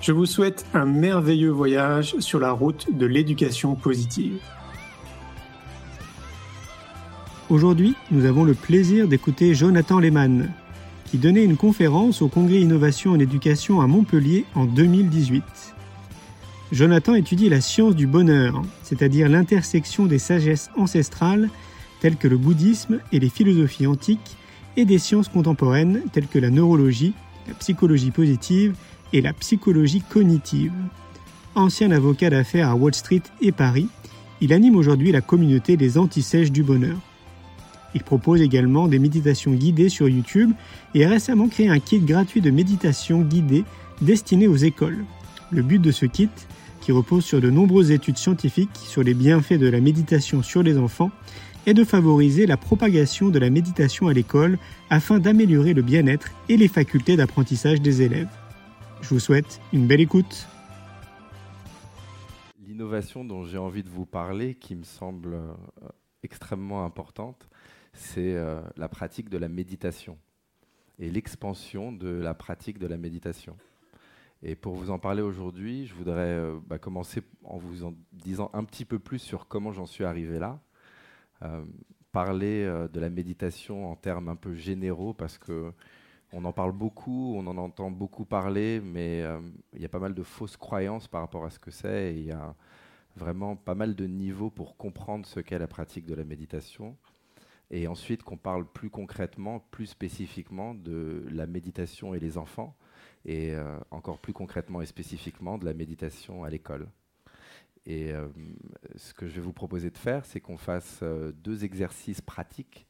Je vous souhaite un merveilleux voyage sur la route de l'éducation positive. Aujourd'hui, nous avons le plaisir d'écouter Jonathan Lehmann, qui donnait une conférence au Congrès Innovation en éducation à Montpellier en 2018. Jonathan étudie la science du bonheur, c'est-à-dire l'intersection des sagesses ancestrales telles que le bouddhisme et les philosophies antiques et des sciences contemporaines telles que la neurologie, la psychologie positive et la psychologie cognitive. Ancien avocat d'affaires à Wall Street et Paris, il anime aujourd'hui la communauté des antisèches du bonheur. Il propose également des méditations guidées sur YouTube et a récemment créé un kit gratuit de méditation guidée destiné aux écoles. Le but de ce kit, qui repose sur de nombreuses études scientifiques sur les bienfaits de la méditation sur les enfants, est de favoriser la propagation de la méditation à l'école afin d'améliorer le bien-être et les facultés d'apprentissage des élèves. Je vous souhaite une belle écoute. L'innovation dont j'ai envie de vous parler, qui me semble euh, extrêmement importante, c'est euh, la pratique de la méditation et l'expansion de la pratique de la méditation. Et pour vous en parler aujourd'hui, je voudrais euh, bah, commencer en vous en disant un petit peu plus sur comment j'en suis arrivé là. parler de la méditation en termes un peu généraux parce que on en parle beaucoup, on en entend beaucoup parler, mais euh, il y a pas mal de fausses croyances par rapport à ce que c'est. Il y a vraiment pas mal de niveaux pour comprendre ce qu'est la pratique de la méditation. Et ensuite qu'on parle plus concrètement, plus spécifiquement de la méditation et les enfants, et euh, encore plus concrètement et spécifiquement de la méditation à l'école. Et euh, ce que je vais vous proposer de faire, c'est qu'on fasse deux exercices pratiques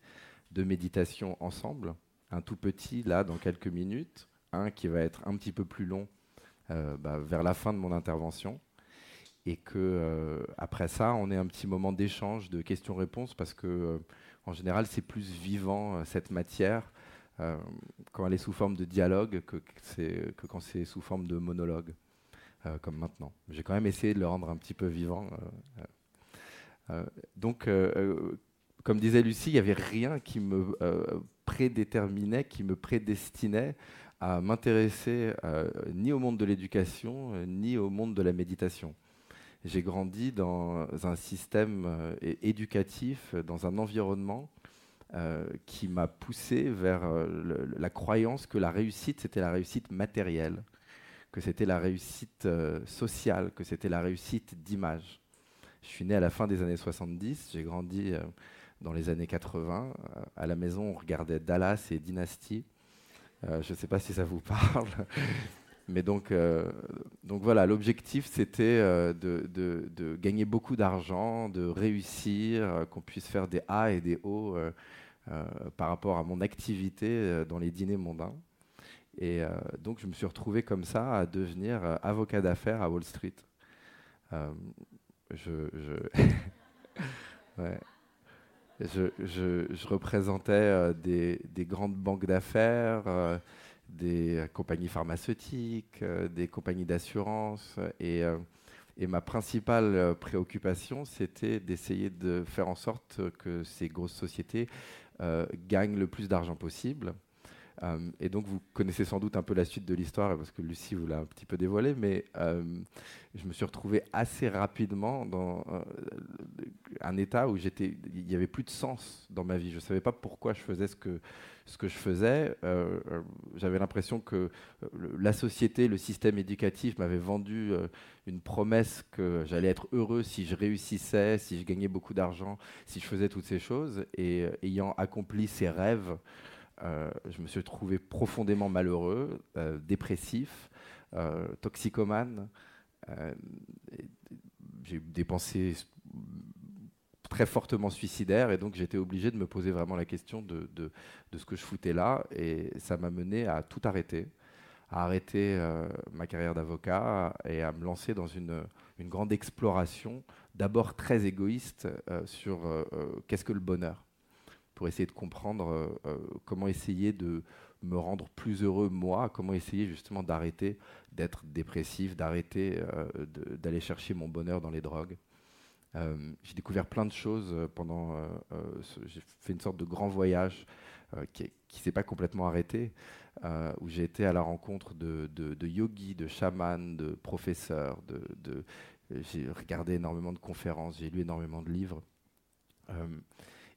de méditation ensemble un tout petit là dans quelques minutes, un qui va être un petit peu plus long euh, bah, vers la fin de mon intervention, et que euh, après ça, on ait un petit moment d'échange, de questions-réponses, parce que euh, en général, c'est plus vivant cette matière quand elle est sous forme de dialogue que, que quand c'est sous forme de monologue, comme maintenant. J'ai quand même essayé de le rendre un petit peu vivant. donc, comme disait Lucie, il n'y avait rien qui me prédéterminait, qui me prédestinait à m'intéresser euh, ni au monde de l'éducation, euh, ni au monde de la méditation. J'ai grandi dans un système euh, éducatif, dans un environnement qui m'a poussé vers la croyance que la réussite, c'était la réussite matérielle, que c'était la réussite sociale, que c'était la réussite d'image. Je suis né à la fin des années 70, j'ai grandi dans les années 80. Euh, à la maison, on regardait Dallas et Dynasty. Euh, je ne sais pas si ça vous parle. Mais donc, euh, donc voilà, l'objectif c'était de, de, gagner beaucoup d'argent, de réussir, qu'on puisse faire des A et des O par rapport à mon activité dans les dîners mondains. Et donc je me suis retrouvé comme ça à devenir avocat d'affaires à Wall Street. je, je ouais je, représentais euh, des, grandes banques d'affaires, euh, des compagnies pharmaceutiques, euh, des compagnies d'assurance. Et, ma principale préoccupation, c'était d'essayer de faire en sorte que ces grosses sociétés gagnent le plus d'argent possible et donc, vous connaissez sans doute un peu la suite de l'histoire, parce que Lucie vous l'a un petit peu dévoilé, mais euh, je me suis retrouvé assez rapidement dans euh, un état où il n'y avait plus de sens dans ma vie. Je ne savais pas pourquoi je faisais ce que, je faisais. J'avais l'impression que la société, le système éducatif m'avait vendu une promesse que j'allais être heureux si je réussissais, si je gagnais beaucoup d'argent, si je faisais toutes ces choses. Et ayant accompli ces rêves, euh, je me suis trouvé profondément malheureux, euh, dépressif, euh, toxicomane. j'ai eu des pensées très fortement suicidaires et donc j'étais obligé de me poser vraiment la question de, ce que je foutais là et ça m'a mené à tout arrêter, à arrêter ma carrière d'avocat et à me lancer dans une grande exploration, d'abord très égoïste, sur qu'est-ce que le bonheur? Pour essayer de comprendre euh, euh, comment essayer de me rendre plus heureux moi, comment essayer justement d'arrêter d'être dépressif, d'arrêter euh, d'aller chercher mon bonheur dans les drogues. j'ai découvert plein de choses pendant. j'ai fait une sorte de grand voyage qui ne s'est pas complètement arrêté, où j'ai été à la rencontre de, yogis, de chamans, de professeurs. J'ai regardé énormément de conférences, j'ai lu énormément de livres.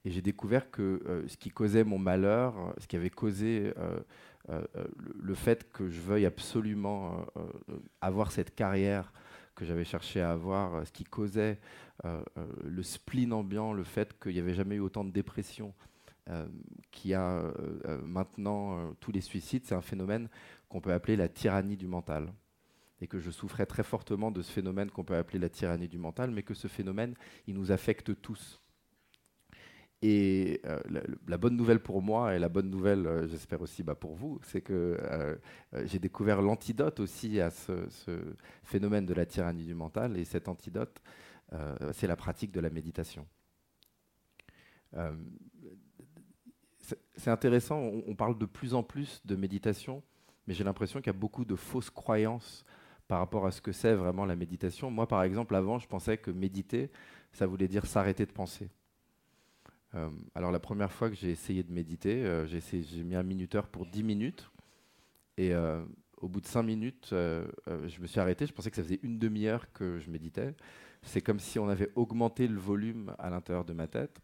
Et j'ai découvert que euh, ce qui causait mon malheur, euh, ce qui avait causé euh, le, fait que je veuille absolument avoir cette carrière que j'avais cherché à avoir, ce qui causait le spleen ambiant, le fait qu'il n'y avait jamais eu autant de dépression, qui a maintenant tous les suicides, c'est un phénomène qu'on peut appeler la tyrannie du mental. Et que je souffrais très fortement de ce phénomène qu'on peut appeler la tyrannie du mental, mais que ce phénomène, il nous affecte tous. Et euh, la, bonne nouvelle pour moi et la bonne nouvelle, euh, j'espère aussi bah, pour vous, c'est que euh, j'ai découvert l'antidote aussi à ce, phénomène de la tyrannie du mental. Et cet antidote, c'est la pratique de la méditation. c'est intéressant, on, on, parle de plus en plus de méditation, mais j'ai l'impression qu'il y a beaucoup de fausses croyances par rapport à ce que c'est vraiment la méditation. Moi, par exemple, avant, je pensais que méditer, ça voulait dire s'arrêter de penser. Euh, alors la première fois que j'ai essayé de méditer, euh, j'ai mis un minuteur pour 10 minutes. Et euh, au bout de 5 minutes, je me suis arrêté. Je pensais que ça faisait une demi-heure que je méditais. C'est comme si on avait augmenté le volume à l'intérieur de ma tête.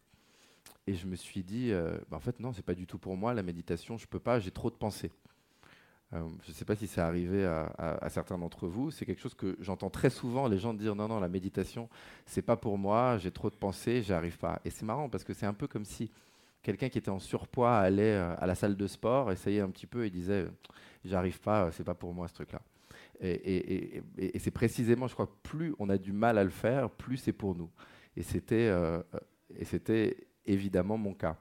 Et je me suis dit, bah, en fait, non, c'est pas du tout pour moi la méditation. Je peux pas, j'ai trop de pensées. Euh, je ne sais pas si c'est arrivé à, certains d'entre vous. C'est quelque chose que j'entends très souvent les gens dire non, non, la méditation, c'est pas pour moi, j'ai trop de pensées, j'y arrive pas. Et c'est marrant parce que c'est un peu comme si quelqu'un qui était en surpoids allait euh, à la salle de sport, essayait un petit peu et disait j'arrive pas, c'est pas pour moi ce truc-là. Et, c'est précisément, je crois, plus on a du mal à le faire, plus c'est pour nous. Et c'était, euh, évidemment mon cas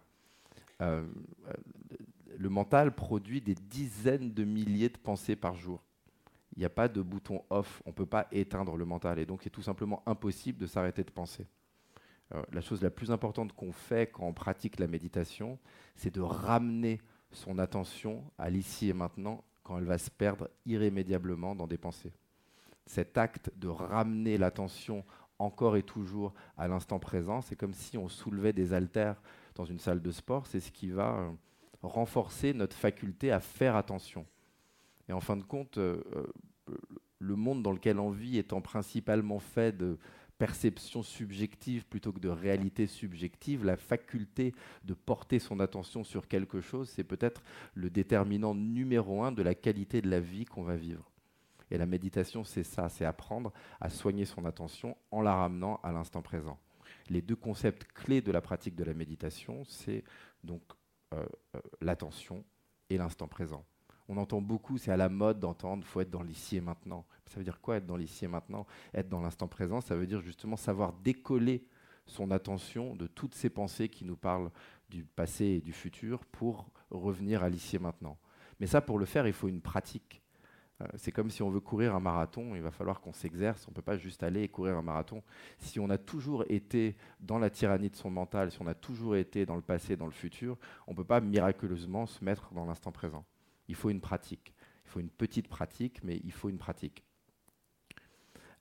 le mental produit des dizaines de milliers de pensées par jour. Il n'y a pas de bouton off, on ne peut pas éteindre le mental. Et donc, c'est tout simplement impossible de s'arrêter de penser. Euh, la chose la plus importante qu'on fait quand on pratique la méditation, c'est de ramener son attention à l'ici et maintenant quand elle va se perdre irrémédiablement dans des pensées. Cet acte de ramener l'attention encore et toujours à l'instant présent, c'est comme si on soulevait des haltères dans une salle de sport, c'est ce qui va euh, renforcer notre faculté à faire attention. Et en fin de compte, euh, euh, le monde dans lequel on vit étant principalement fait de perceptions subjectives plutôt que de réalité subjective, la faculté de porter son attention sur quelque chose, c'est peut-être le déterminant numéro un de la qualité de la vie qu'on va vivre. Et la méditation, c'est ça, c'est apprendre à soigner son attention en la ramenant à l'instant présent. Les deux concepts clés de la pratique de la méditation, c'est donc euh, euh, l'attention et l'instant présent. On entend beaucoup, c'est à la mode d'entendre, faut être dans l'ici et maintenant. Ça veut dire quoi être dans l'ici et maintenant? Être dans l'instant présent, ça veut dire justement savoir décoller son attention de toutes ces pensées qui nous parlent du passé et du futur pour revenir à l'ici et maintenant. Mais ça, pour le faire, il faut une pratique. Euh, c'est comme si on veut courir un marathon, il va falloir qu'on s'exerce, on ne peut pas juste aller et courir un marathon. Si on a toujours été dans la tyrannie de son mental, si on a toujours été dans le passé, dans le futur, on ne peut pas miraculeusement se mettre dans l'instant présent. Il faut une pratique. Il faut une petite pratique, mais il faut une pratique.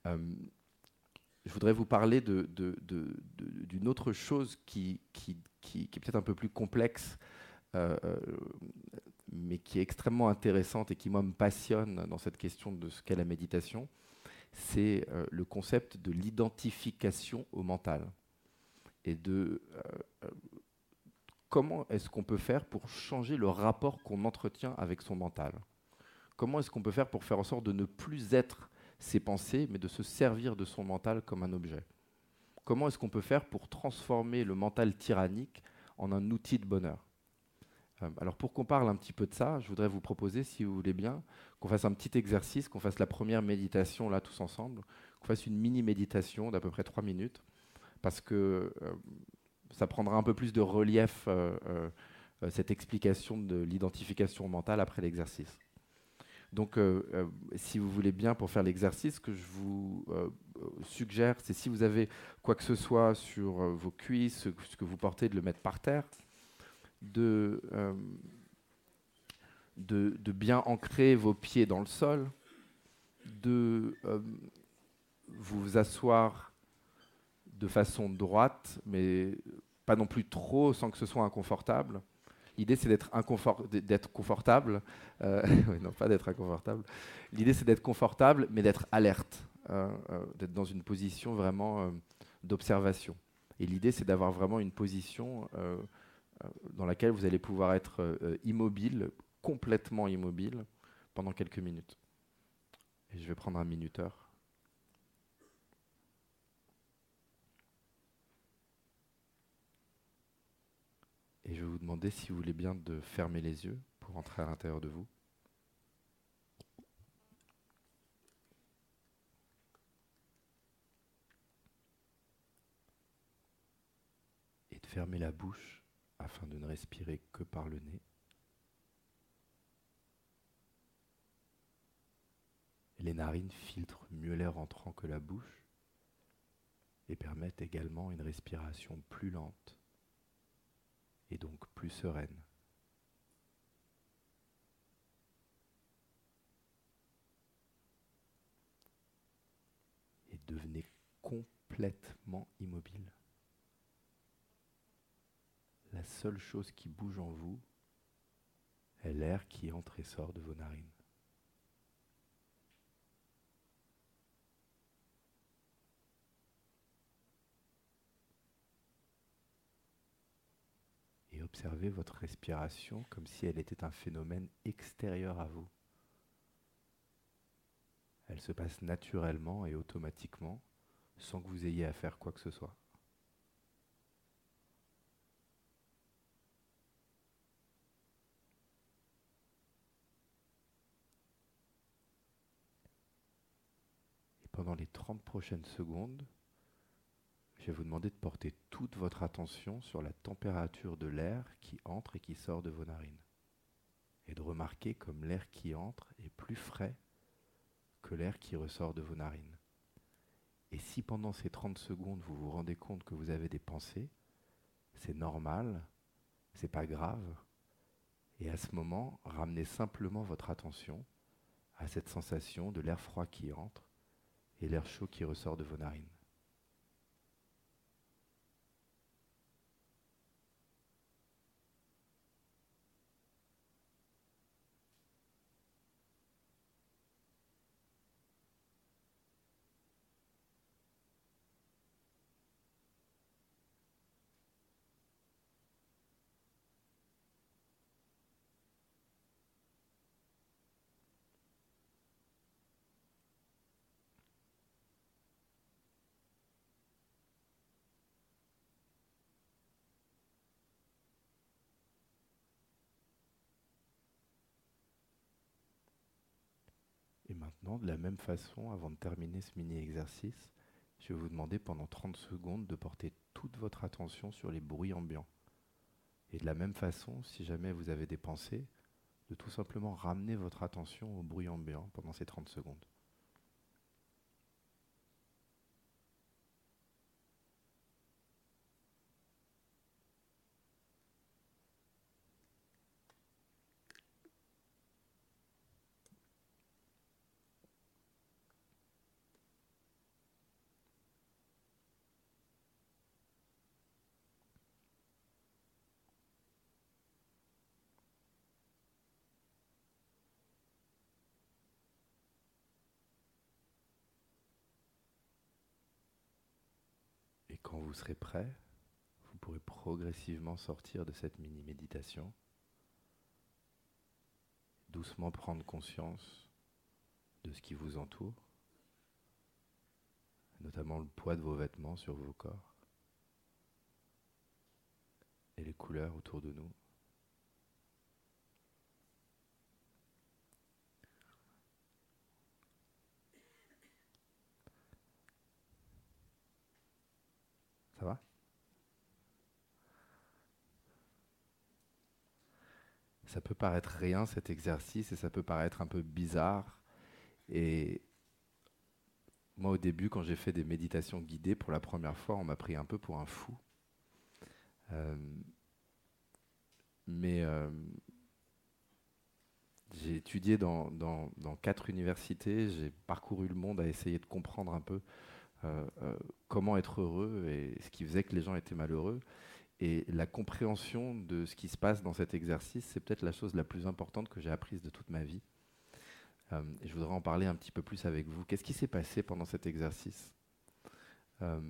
Euh, je voudrais vous parler d'une autre chose qui, est peut-être un peu plus complexe. Euh, mais qui est extrêmement intéressante et qui, moi, me passionne dans cette question de ce qu'est la méditation, c'est euh, le concept de l'identification au mental et de euh, comment est-ce qu'on peut faire pour changer le rapport qu'on entretient avec son mental? Comment est-ce qu'on peut faire pour faire en sorte de ne plus être ses pensées, mais de se servir de son mental comme un objet? Comment est-ce qu'on peut faire pour transformer le mental tyrannique en un outil de bonheur? euh, alors pour qu'on parle un petit peu de ça, je voudrais vous proposer, si vous voulez bien, qu'on fasse un petit exercice, qu'on fasse la première méditation là tous ensemble, qu'on fasse une mini méditation d'à peu près trois minutes, parce que euh, ça prendra un peu plus de relief euh, cette explication de l'identification mentale après l'exercice. Donc, si vous voulez bien, pour faire l'exercice, ce que je vous suggère, c'est si vous avez quoi que ce soit sur vos cuisses, ce que vous portez, de le mettre par terre. Euh, de, de, bien ancrer vos pieds dans le sol, de euh, vous asseoir de façon droite, mais pas non plus trop sans que ce soit inconfortable. L'idée, c'est d'être d'être confortable. Euh, non, pas d'être inconfortable. L'idée, c'est d'être confortable, mais d'être alerte, d'être dans une position vraiment d'observation. Et l'idée, c'est d'avoir vraiment une position dans laquelle vous allez pouvoir être euh, immobile, complètement immobile, pendant quelques minutes. Et je vais prendre un minuteur. Et je vais vous demander si vous voulez bien de fermer les yeux pour entrer à l'intérieur de vous. Et de fermer la bouche afin de ne respirer que par le nez. Les narines filtrent mieux l'air entrant que la bouche et permettent également une respiration plus lente et donc plus sereine. Et devenez complètement immobile la seule chose qui bouge en vous est l'air qui entre et sort de vos narines. Et observez votre respiration comme si elle était un phénomène extérieur à vous. Elle se passe naturellement et automatiquement sans que vous ayez à faire quoi que ce soit. Pendant les 30 prochaines secondes, je vais vous demander de porter toute votre attention sur la température de l'air qui entre et qui sort de vos narines. Et de remarquer comme l'air qui entre est plus frais que l'air qui ressort de vos narines. Et si pendant ces 30 secondes vous vous rendez compte que vous avez des pensées, c'est normal, c'est pas grave. Et à ce moment, ramenez simplement votre attention à cette sensation de l'air froid qui entre et l'air chaud qui ressort de vos narines. Et maintenant, de la même façon, avant de terminer ce mini-exercice, je vais vous demander pendant 30 secondes de porter toute votre attention sur les bruits ambiants. Et de la même façon, si jamais vous avez des pensées, de tout simplement ramener votre attention aux bruits ambiants pendant ces 30 secondes. Quand vous serez prêt, vous pourrez progressivement sortir de cette mini-méditation, doucement prendre conscience de ce qui vous entoure, notamment le poids de vos vêtements sur vos corps et les couleurs autour de nous. Ça va Ça peut paraître rien cet exercice et ça peut paraître un peu bizarre. Et moi au début quand j'ai fait des méditations guidées pour la première fois, on m'a pris un peu pour un fou. Euh, mais euh, j'ai étudié dans, quatre universités, j'ai parcouru le monde à essayer de comprendre un peu euh, comment être heureux et ce qui faisait que les gens étaient malheureux. Et la compréhension de ce qui se passe dans cet exercice, c'est peut-être la chose la plus importante que j'ai apprise de toute ma vie. Euh, et je voudrais en parler un petit peu plus avec vous. Qu'est-ce qui s'est passé pendant cet exercice euh,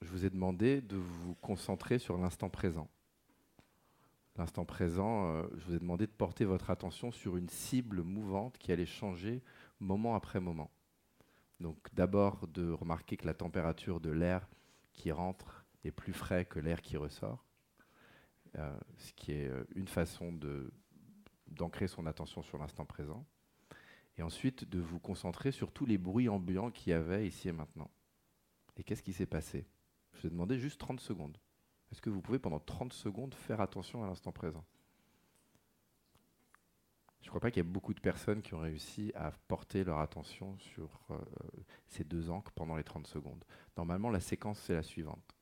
Je vous ai demandé de vous concentrer sur l'instant présent. L'instant présent, euh, je vous ai demandé de porter votre attention sur une cible mouvante qui allait changer moment après moment. Donc d'abord de remarquer que la température de l'air qui rentre est plus frais que l'air qui ressort, euh, ce qui est euh, une façon d'ancrer son attention sur l'instant présent. Et ensuite de vous concentrer sur tous les bruits ambiants qu'il y avait ici et maintenant. Et qu'est-ce qui s'est passé? Je vous ai demandé juste 30 secondes. Est-ce que vous pouvez pendant 30 secondes faire attention à l'instant présent? Je ne crois pas qu'il y ait beaucoup de personnes qui ont réussi à porter leur attention sur euh, ces deux encres pendant les 30 secondes. Normalement, la séquence, c'est la suivante.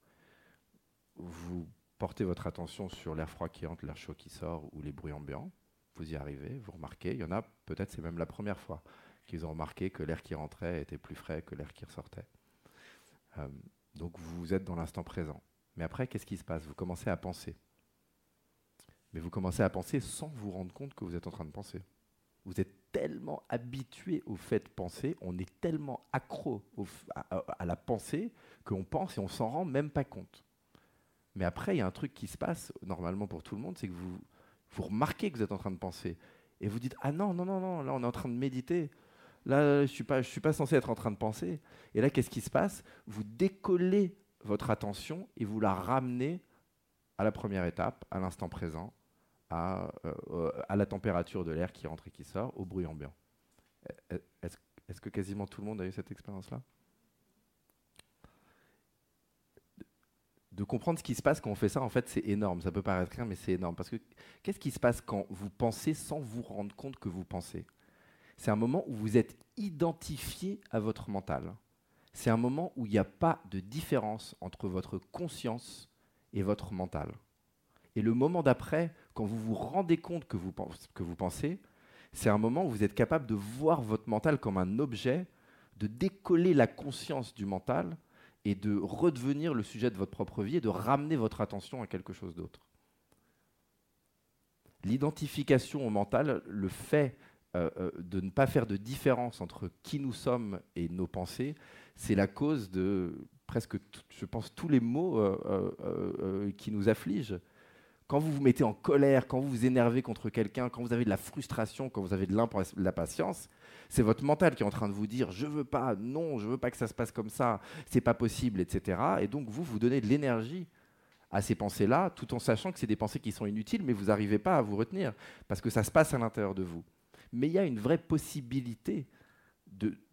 Vous portez votre attention sur l'air froid qui entre, l'air chaud qui sort ou les bruits ambiants. Vous y arrivez, vous remarquez. Il y en a, peut-être c'est même la première fois qu'ils ont remarqué que l'air qui rentrait était plus frais que l'air qui ressortait. Euh, donc vous êtes dans l'instant présent. Mais après, qu'est-ce qui se passe? Vous commencez à penser mais vous commencez à penser sans vous rendre compte que vous êtes en train de penser. Vous êtes tellement habitué au fait de penser, on est tellement accro à, la pensée qu'on pense et on s'en rend même pas compte. Mais après, il y a un truc qui se passe, normalement pour tout le monde, c'est que vous, vous remarquez que vous êtes en train de penser. Et vous dites, ah non, non, non, non, là on est en train de méditer. Là, je ne suis, pas, suis pas censé être en train de penser. Et là, qu'est-ce qui se passe? Vous décollez votre attention et vous la ramenez à la première étape, à l'instant présent, euh, à, la température de l'air qui rentre et qui sort, au bruit ambiant. Est-ce que quasiment tout le monde a eu cette expérience-là? De comprendre ce qui se passe quand on fait ça, en fait, c'est énorme. Ça peut paraître rien, mais c'est énorme. Parce que qu'est-ce qui se passe quand vous pensez sans vous rendre compte que vous pensez? C'est un moment où vous êtes identifié à votre mental. C'est un moment où il n'y a pas de différence entre votre conscience et votre mental. Et le moment d'après, quand vous vous rendez compte que vous, que vous pensez, c'est un moment où vous êtes capable de voir votre mental comme un objet, de décoller la conscience du mental et de redevenir le sujet de votre propre vie et de ramener votre attention à quelque chose d'autre. L'identification au mental, le fait euh, euh, de ne pas faire de différence entre qui nous sommes et nos pensées, c'est la cause de presque, je pense, tous les maux euh, qui nous affligent quand vous vous mettez en colère, quand vous vous énervez contre quelqu'un, quand vous avez de la frustration, quand vous avez de l'impatience, c'est votre mental qui est en train de vous dire je veux pas, non, je veux pas que ça se passe comme ça, c'est pas possible, etc. Et donc vous vous donnez de l'énergie à ces pensées-là, tout en sachant que c'est des pensées qui sont inutiles, mais vous n'arrivez pas à vous retenir parce que ça se passe à l'intérieur de vous. Mais il y a une vraie possibilité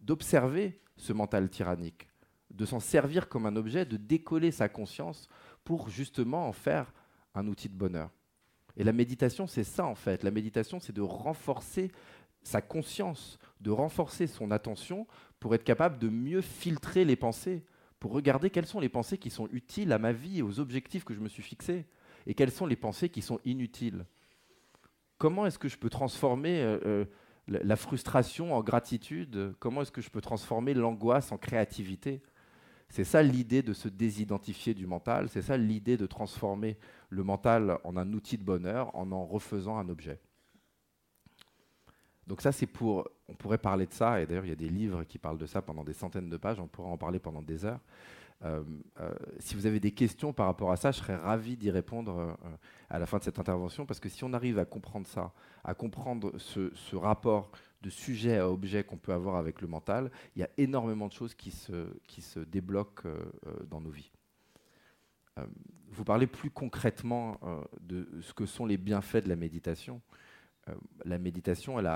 d'observer ce mental tyrannique, de s'en servir comme un objet, de décoller sa conscience pour justement en faire un outil de bonheur. Et la méditation, c'est ça en fait. La méditation, c'est de renforcer sa conscience, de renforcer son attention pour être capable de mieux filtrer les pensées, pour regarder quelles sont les pensées qui sont utiles à ma vie et aux objectifs que je me suis fixés, et quelles sont les pensées qui sont inutiles. Comment est-ce que je peux transformer euh, euh, la frustration en gratitude? Comment est-ce que je peux transformer l'angoisse en créativité? C'est ça l'idée de se désidentifier du mental, c'est ça l'idée de transformer le mental en un outil de bonheur en en refaisant un objet. Donc ça, c'est pour, on pourrait parler de ça, et d'ailleurs il y a des livres qui parlent de ça pendant des centaines de pages, on pourrait en parler pendant des heures. Euh, euh, si vous avez des questions par rapport à ça, je serais ravi d'y répondre euh, à la fin de cette intervention, parce que si on arrive à comprendre ça, à comprendre ce, ce rapport de sujet à objet qu'on peut avoir avec le mental, il y a énormément de choses qui se, qui se débloquent dans nos vies. vous parlez plus concrètement de ce que sont les bienfaits de la méditation. la méditation, elle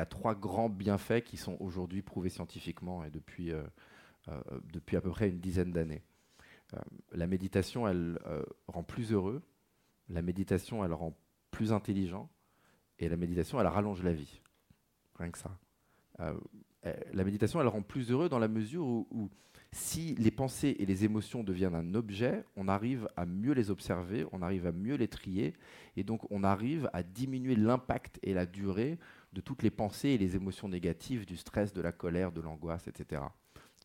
a, trois grands bienfaits qui sont aujourd'hui prouvés scientifiquement et depuis euh, à peu près une dizaine d'années. Euh, la méditation, elle euh, rend plus heureux, la méditation, elle rend plus intelligent, et la méditation, elle rallonge la vie. Rien que ça. la méditation, elle rend plus heureux dans la mesure où, si les pensées et les émotions deviennent un objet, on arrive à mieux les observer, on arrive à mieux les trier, et donc on arrive à diminuer l'impact et la durée de toutes les pensées et les émotions négatives, du stress, de la colère, de l'angoisse, etc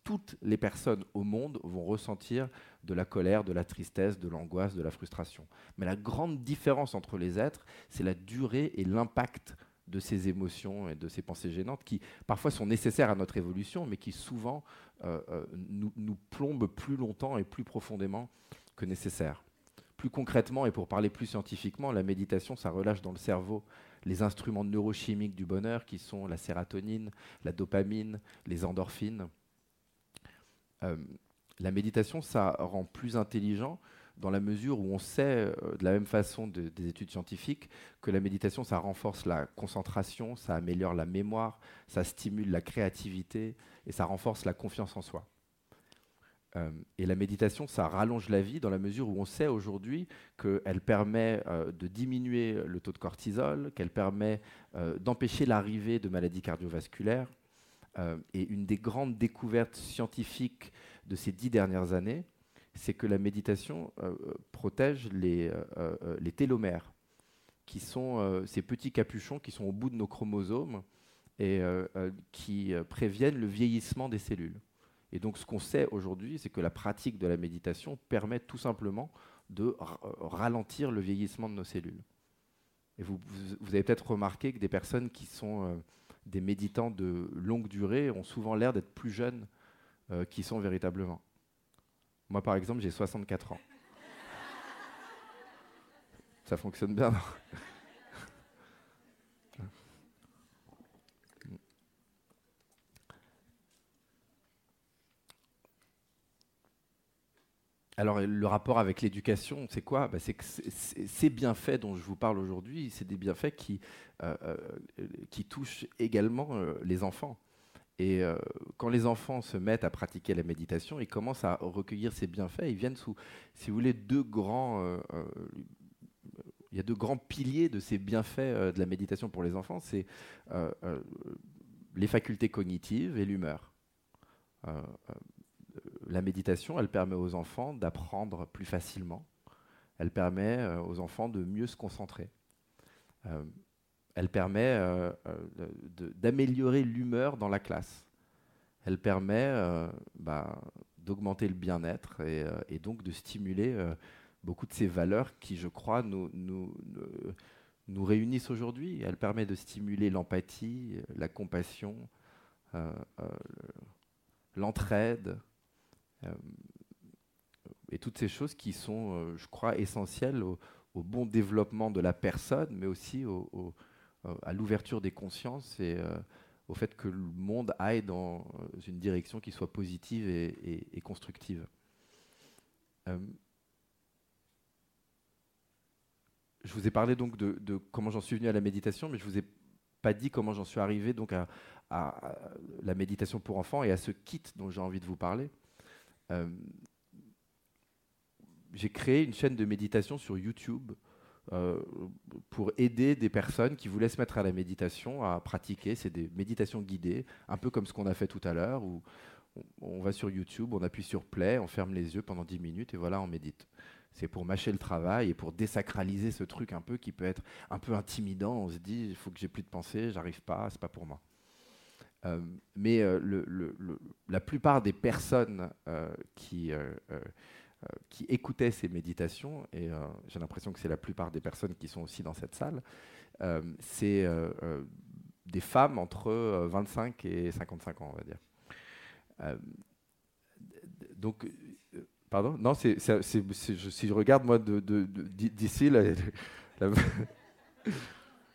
toutes les personnes au monde vont ressentir de la colère, de la tristesse, de l'angoisse, de la frustration. Mais la grande différence entre les êtres, c'est la durée et l'impact de ces émotions et de ces pensées gênantes qui parfois sont nécessaires à notre évolution, mais qui souvent euh, euh, nous, plombent plus longtemps et plus profondément que nécessaire. Plus concrètement, et pour parler plus scientifiquement, la méditation, ça relâche dans le cerveau les instruments neurochimiques du bonheur qui sont la sérotonine, la dopamine, les endorphines. Euh, la méditation, ça rend plus intelligent dans la mesure où on sait, euh, de la même façon des études scientifiques, que la méditation, ça renforce la concentration, ça améliore la mémoire, ça stimule la créativité et ça renforce la confiance en soi. Euh, et la méditation, ça rallonge la vie dans la mesure où on sait aujourd'hui qu'elle permet de diminuer le taux de cortisol, qu'elle permet d'empêcher l'arrivée de maladies cardiovasculaires, euh, et une des grandes découvertes scientifiques de ces dix dernières années, c'est que la méditation euh, protège les, euh, les, télomères, qui sont ces petits capuchons qui sont au bout de nos chromosomes et qui préviennent le vieillissement des cellules. Et donc ce qu'on sait aujourd'hui, c'est que la pratique de la méditation permet tout simplement de ralentir le vieillissement de nos cellules. Et vous, vous avez peut-être remarqué que des personnes qui sont des méditants de longue durée ont souvent l'air d'être plus jeunes euh, qu'ils sont véritablement. Moi, par exemple, j'ai 64 ans. Ça fonctionne bien, Alors le rapport avec l'éducation, c'est quoi? Bah, C'est que ces bienfaits dont je vous parle aujourd'hui, c'est des bienfaits qui, euh, euh, touchent également euh, les enfants. Et quand les enfants se mettent à pratiquer la méditation, ils commencent à recueillir ces bienfaits. Ils viennent sous, si vous voulez, deux grands... il y a deux grands piliers de ces bienfaits de la méditation pour les enfants. C'est les facultés cognitives et l'humeur la méditation, elle permet aux enfants d'apprendre plus facilement. Elle permet euh, aux enfants de mieux se concentrer. Euh, elle permet euh, d'améliorer l'humeur dans la classe. Elle permet bah, d'augmenter le bien-être et, donc de stimuler beaucoup de ces valeurs qui, je crois, nous, réunissent aujourd'hui. Elle permet de stimuler l'empathie, la compassion, l'entraide, euh, et toutes ces choses qui sont, euh, je crois, essentielles au, bon développement de la personne, mais aussi au, à l'ouverture des consciences et euh, au fait que le monde aille dans une direction qui soit positive et, constructive. je vous ai parlé donc de, comment j'en suis venu à la méditation, mais je vous ai pas dit comment j'en suis arrivé donc à, la méditation pour enfants et à ce kit dont j'ai envie de vous parler. Euh, j'ai créé une chaîne de méditation sur YouTube euh, pour aider des personnes qui voulaient se mettre à la méditation, à pratiquer. C'est des méditations guidées, un peu comme ce qu'on a fait tout à l'heure, où on, va sur YouTube, on appuie sur Play, on ferme les yeux pendant 10 minutes et voilà, on médite. C'est pour mâcher le travail et pour désacraliser ce truc un peu qui peut être un peu intimidant. On se dit, il faut que j'ai plus de pensée, j'arrive pas, c'est pas pour moi. Euh, mais euh, la plupart des personnes qui, qui écoutaient ces méditations, et j'ai l'impression que c'est la plupart des personnes qui sont aussi dans cette salle, c'est des femmes entre 25 et 55 ans, on va dire. donc, pardon? Non, si je regarde moi d'ici,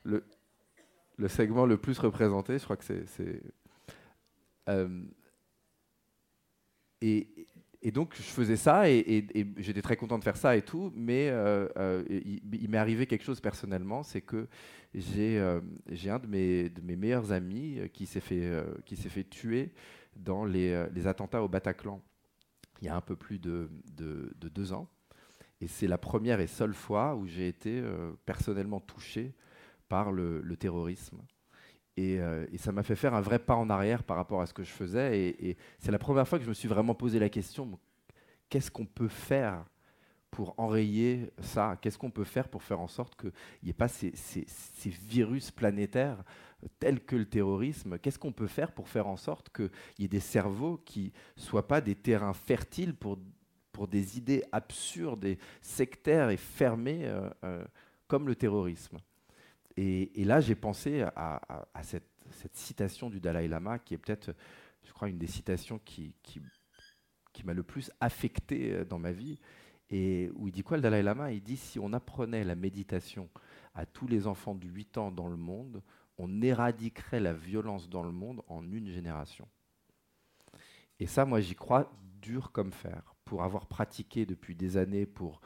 le, segment le plus représenté, je crois que c'est. et, et donc je faisais ça et, j'étais très content de faire ça et tout, mais euh, euh, il, m'est arrivé quelque chose personnellement, c'est que j'ai euh, un de mes, de mes, meilleurs amis qui s'est fait, fait tuer dans les, les, attentats au Bataclan il y a un peu plus de, de, deux ans. Et c'est la première et seule fois où j'ai été personnellement touché par le terrorisme. Euh, et, ça m'a fait faire un vrai pas en arrière par rapport à ce que je faisais. Et, c'est la première fois que je me suis vraiment posé la question qu'est-ce qu'on peut faire pour enrayer ça? Qu'est-ce qu'on peut faire pour faire en sorte qu'il n'y ait pas ces, virus planétaires tels que le terrorisme? Qu'est-ce qu'on peut faire pour faire en sorte qu'il y ait des cerveaux qui ne soient pas des terrains fertiles pour, des idées absurdes et sectaires et fermées euh, euh, comme le terrorisme? Et, là, j'ai pensé à, cette, citation du Dalai Lama, qui est peut-être, je crois, une des citations qui, qui, m'a le plus affecté euh, dans ma vie. Et où il dit quoi, le Dalai Lama? Il dit si on apprenait la méditation à tous les enfants de 8 ans dans le monde, on éradiquerait la violence dans le monde en une génération. Et ça, moi, j'y crois dur comme fer. Pour avoir pratiqué depuis des années, pour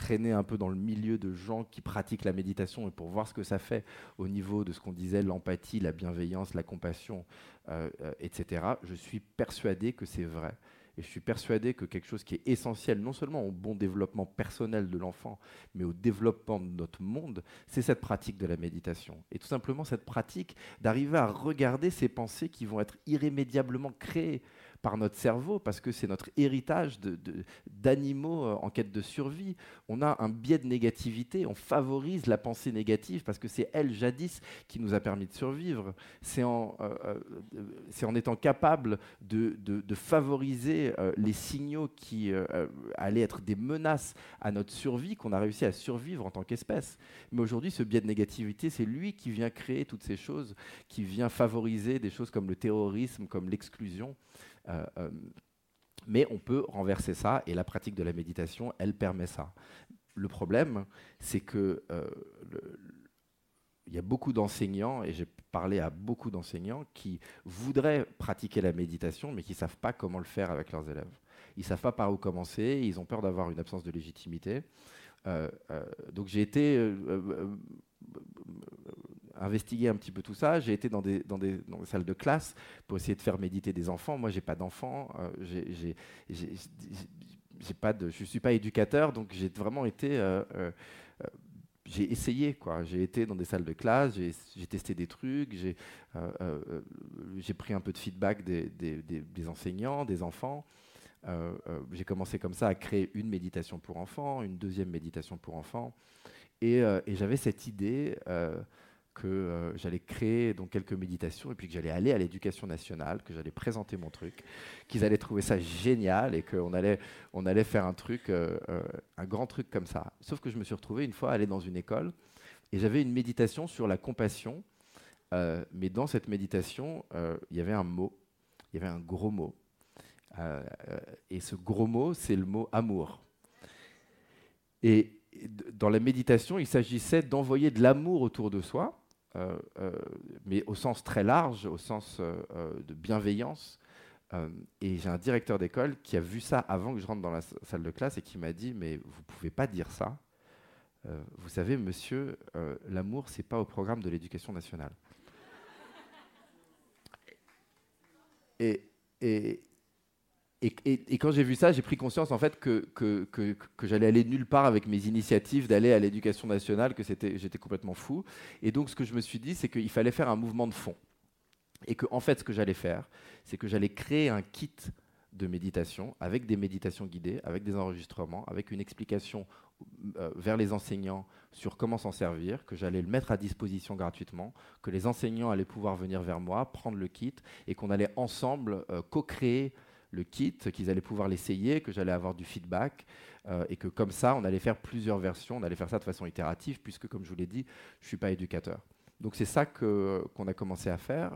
traîner un peu dans le milieu de gens qui pratiquent la méditation et pour voir ce que ça fait au niveau de ce qu'on disait, l'empathie, la bienveillance, la compassion, euh, euh, etc., je suis persuadé que c'est vrai. Et je suis persuadé que quelque chose qui est essentiel, non seulement au bon développement personnel de l'enfant, mais au développement de notre monde, c'est cette pratique de la méditation. Et tout simplement cette pratique d'arriver à regarder ces pensées qui vont être irrémédiablement créées par notre cerveau, parce que c'est notre héritage d'animaux euh, en quête de survie. On a un biais de négativité, on favorise la pensée négative, parce que c'est elle, jadis, qui nous a permis de survivre. C'est en, euh, euh, étant capable de favoriser les signaux qui allaient être des menaces à notre survie qu'on a réussi à survivre en tant qu'espèce. Mais aujourd'hui, ce biais de négativité, c'est lui qui vient créer toutes ces choses, qui vient favoriser des choses comme le terrorisme, comme l'exclusion. Euh, euh, mais on peut renverser ça et la pratique de la méditation, elle permet ça. Le problème, c'est que euh, il y a beaucoup d'enseignants, et j'ai parlé à beaucoup d'enseignants, qui voudraient pratiquer la méditation, mais qui ne savent pas comment le faire avec leurs élèves. Ils ne savent pas par où commencer, ils ont peur d'avoir une absence de légitimité. donc j'ai été investiguer un petit peu tout ça. J'ai été dans des, dans, des, dans des, salles de classe pour essayer de faire méditer des enfants. Moi, j'ai pas d'enfants. Euh, j'ai pas de, je suis pas éducateur, donc j'ai vraiment été. Euh, euh, j'ai essayé, quoi. J'ai été dans des salles de classe, j'ai testé des trucs, j'ai pris un peu de feedback des, des, des enseignants, des enfants. j'ai commencé comme ça à créer une méditation pour enfants, une deuxième méditation pour enfants. Et, et j'avais cette idée que euh, j'allais créer donc quelques méditations et puis que j'allais aller à l'éducation nationale, que j'allais présenter mon truc, qu'ils allaient trouver ça génial et qu'on allait, on allait faire un truc, euh, euh, un grand truc comme ça. Sauf que je me suis retrouvé une fois aller dans une école et j'avais une méditation sur la compassion, mais dans cette méditation, il y avait un mot, il y avait un gros mot. et ce gros mot, c'est le mot amour. Et dans la méditation, il s'agissait d'envoyer de l'amour autour de soi, mais au sens très large, au sens euh, de bienveillance. et j'ai un directeur d'école qui a vu ça avant que je rentre dans la salle de classe et qui m'a dit Mais vous pouvez pas dire ça. vous savez, monsieur, l'amour, c'est pas au programme de l'éducation nationale. Et, et, et, quand j'ai vu ça, j'ai pris conscience en fait que, que, que, j'allais aller nulle part avec mes initiatives d'aller à l'éducation nationale, que j'étais complètement fou. Et donc ce que je me suis dit, c'est qu'il fallait faire un mouvement de fond. Et que en fait, ce que j'allais faire, c'est que j'allais créer un kit de méditation avec des méditations guidées, avec des enregistrements, avec une explication euh, vers les enseignants sur comment s'en servir, que j'allais le mettre à disposition gratuitement, que les enseignants allaient pouvoir venir vers moi, prendre le kit et qu'on allait ensemble euh, co-créer le kit, qu'ils allaient pouvoir l'essayer, que j'allais avoir du feedback, euh, et que comme ça, on allait faire plusieurs versions, on allait faire ça de façon itérative, puisque comme je vous l'ai dit, je ne suis pas éducateur. Donc c'est ça qu'on a commencé à faire.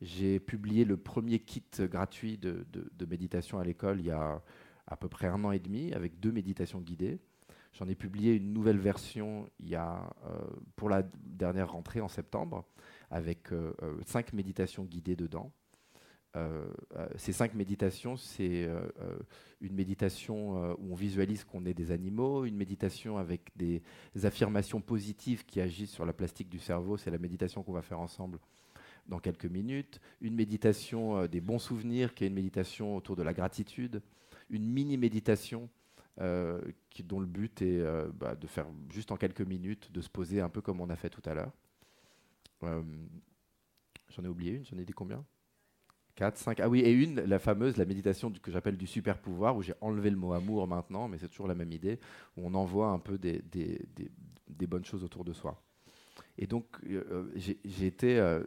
J'ai publié le premier kit gratuit de, de méditation à l'école il y a à peu près un an et demi avec deux méditations guidées. J'en ai publié une nouvelle version il y a, pour la dernière rentrée en septembre avec cinq méditations guidées dedans. Euh, euh, ces cinq méditations, c'est euh, une méditation où on visualise qu'on est des animaux, une méditation avec des affirmations positives qui agissent sur la plastique du cerveau, c'est la méditation qu'on va faire ensemble dans quelques minutes, une méditation des bons souvenirs, qui est une méditation autour de la gratitude, une mini-méditation dont le but est bah, de faire juste en quelques minutes, de se poser un peu comme on a fait tout à l'heure. j'en ai oublié une, j'en ai dit combien? 4, 5. Ah oui, et une, la fameuse, la méditation que j'appelle du super pouvoir, où j'ai enlevé le mot amour maintenant, mais c'est toujours la même idée, où on envoie un peu des, des, des, bonnes choses autour de soi. Et donc, euh, euh, j'ai euh,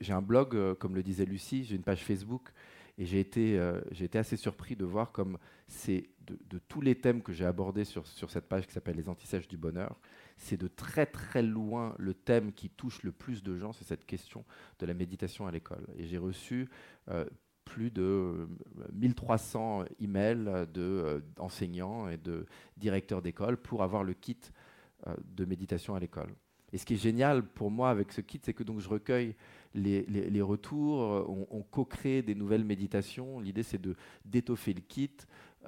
j'ai un blog, comme le disait Lucie, j'ai une page Facebook, et j'ai été, été assez surpris de voir comme c'est de, de, tous les thèmes que j'ai abordés sur, sur cette page qui s'appelle Les antisèches du bonheur, c'est de très très loin le thème qui touche le plus de gens, c'est cette question de la méditation à l'école. Et j'ai reçu euh, plus de 1300 euh, emails d'enseignants euh, et de directeurs d'école pour avoir le kit de méditation à l'école. Et ce qui est génial pour moi avec ce kit, c'est que donc je recueille les, retours, on, on co-crée des nouvelles méditations. L'idée, c'est de d'étoffer le kit,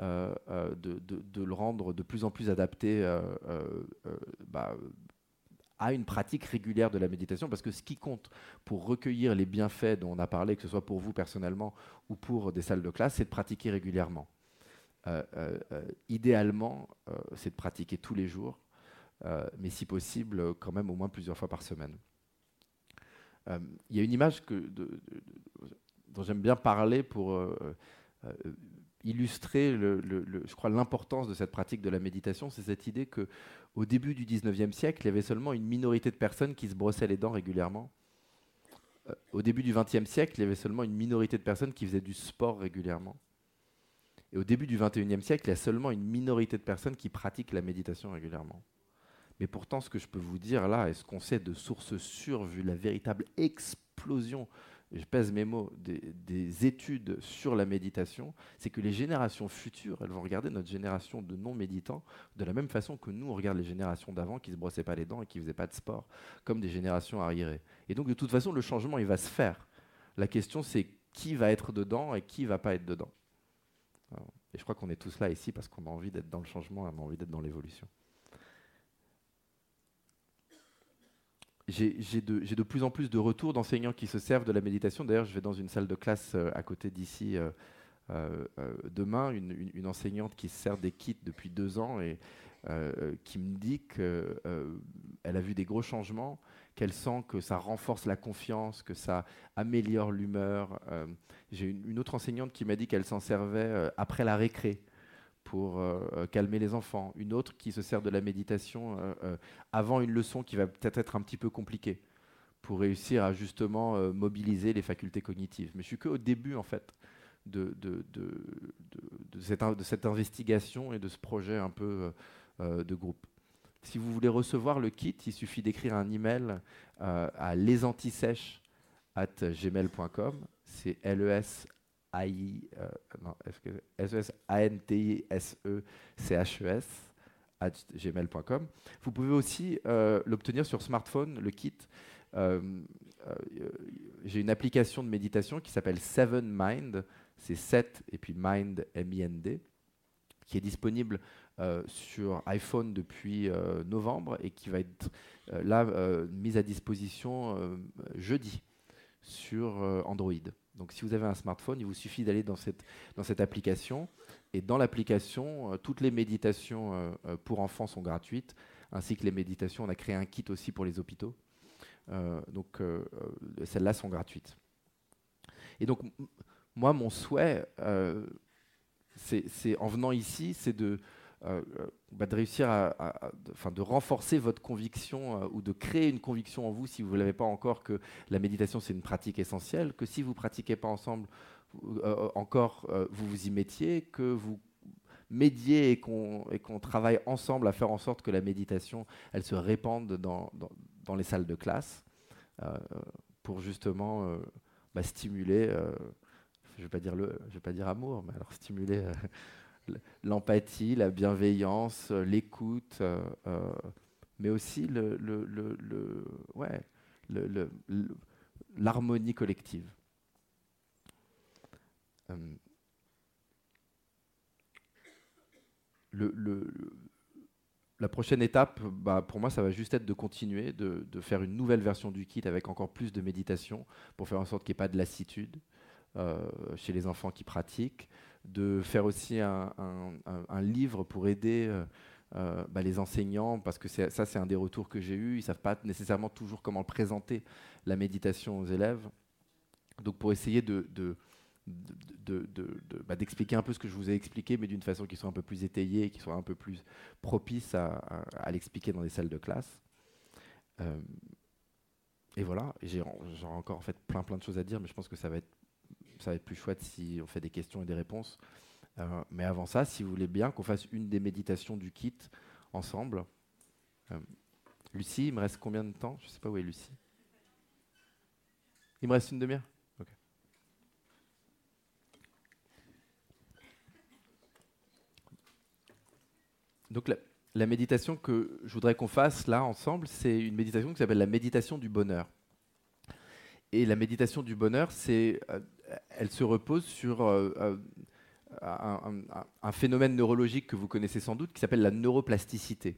euh, euh, de, le rendre de plus en plus adapté euh, bah, à une pratique régulière de la méditation, parce que ce qui compte pour recueillir les bienfaits dont on a parlé, que ce soit pour vous personnellement ou pour des salles de classe, c'est de pratiquer régulièrement. idéalement, c'est de pratiquer tous les jours, mais si possible, quand même au moins plusieurs fois par semaine. Il y a une image dont j'aime bien parler pour illustrer, je crois, l'importance de cette pratique de la méditation, c'est cette idée que au début du 19e siècle, il y avait seulement une minorité de personnes qui se brossaient les dents régulièrement. Euh, au début du 20e siècle, il y avait seulement une minorité de personnes qui faisaient du sport régulièrement. Et au début du 21e siècle, il y a seulement une minorité de personnes qui pratiquent la méditation régulièrement. Mais pourtant, ce que je peux vous dire là, et ce qu'on sait de sources sûres, vu la véritable explosion je pèse mes mots, des, études sur la méditation, c'est que les générations futures, elles vont regarder notre génération de non-méditants de la même façon que nous, on regarde les générations d'avant qui ne se brossaient pas les dents et qui ne faisaient pas de sport, comme des générations arriérées. Et donc, de toute façon, le changement, il va se faire. La question, c'est qui va être dedans et qui ne va pas être dedans. Et je crois qu'on est tous là ici parce qu'on a envie d'être dans le changement on a envie d'être dans l'évolution. J'ai de, plus en plus de retours d'enseignants qui se servent de la méditation. D'ailleurs, je vais dans une salle de classe euh, à côté d'ici euh, euh, demain, une, enseignante qui se sert des kits depuis deux ans et qui me dit qu'elle a vu des gros changements, qu'elle sent que ça renforce la confiance, que ça améliore l'humeur. j'ai une, une, autre enseignante qui m'a dit qu'elle s'en servait après la récré pour euh, euh, calmer les enfants, une autre qui se sert de la méditation euh, avant une leçon qui va peut-être être un petit peu compliquée pour réussir à justement mobiliser les facultés cognitives. Mais je suis qu'au début en fait de, cette, cette, investigation et de ce projet un peu de groupe. Si vous voulez recevoir le kit, il suffit d'écrire un email à lesantisèches@gmail.com. C'est L-E-S AI, euh, non, S-E-A-N-T-I-S-E-C-H-E-S, e gmail.com. Vous pouvez aussi euh, l'obtenir sur smartphone, le kit. Euh, j'ai une application de méditation qui s'appelle Seven Mind, c'est 7 et puis Mind, M-I-N-D, qui est disponible sur iPhone depuis novembre et qui va être là mise à disposition jeudi sur Android. Donc si vous avez un smartphone, il vous suffit d'aller dans cette, dans cette application. Et dans l'application, euh, toutes les méditations euh, euh, pour enfants sont gratuites, ainsi que les méditations. On a créé un kit aussi pour les hôpitaux. donc celles-là sont gratuites. Et donc moi, mon souhait, c'est en venant ici, c'est de euh, euh, bah, de réussir à, de renforcer votre conviction euh, ou de créer une conviction en vous si vous ne l'avez pas encore que la méditation c'est une pratique essentielle, que si vous pratiquez pas ensemble encore vous vous y mettiez, que vous médiez et qu'on travaille ensemble à faire en sorte que la méditation elle se répande dans, dans, les salles de classe. pour justement bah, stimuler, je ne vais, pas dire le, vais pas dire amour, mais alors stimuler l'empathie, la bienveillance, l'écoute, mais aussi le, le, le ouais, l'harmonie collective. Euh, le, la prochaine étape, bah, pour moi, ça va juste être de continuer, de, faire une nouvelle version du kit avec encore plus de méditation pour faire en sorte qu'il n'y ait pas de lassitude euh, chez les enfants qui pratiquent, de faire aussi un, livre pour aider euh, bah, les enseignants, parce que ça, c'est un des retours que j'ai eu. Ils ne savent pas nécessairement toujours comment présenter la méditation aux élèves. Donc, pour essayer de bah, d'expliquer un peu ce que je vous ai expliqué, mais d'une façon qui soit un peu plus étayée, qui soit un peu plus propice à, l'expliquer dans des salles de classe. Euh, et voilà, j'ai encore en fait plein plein de choses à dire, mais je pense que ça va être, ça va être plus chouette si on fait des questions et des réponses. Euh, mais avant ça, si vous voulez bien qu'on fasse une des méditations du kit ensemble. Euh, Lucie, il me reste combien de temps? Je ne sais pas où est Lucie. Il me reste une demi-heure? Donc la, méditation que je voudrais qu'on fasse là ensemble, c'est une méditation qui s'appelle la méditation du bonheur. Et la méditation du bonheur, c'est, euh, elle se repose sur euh, euh, un, phénomène neurologique que vous connaissez sans doute qui s'appelle la neuroplasticité.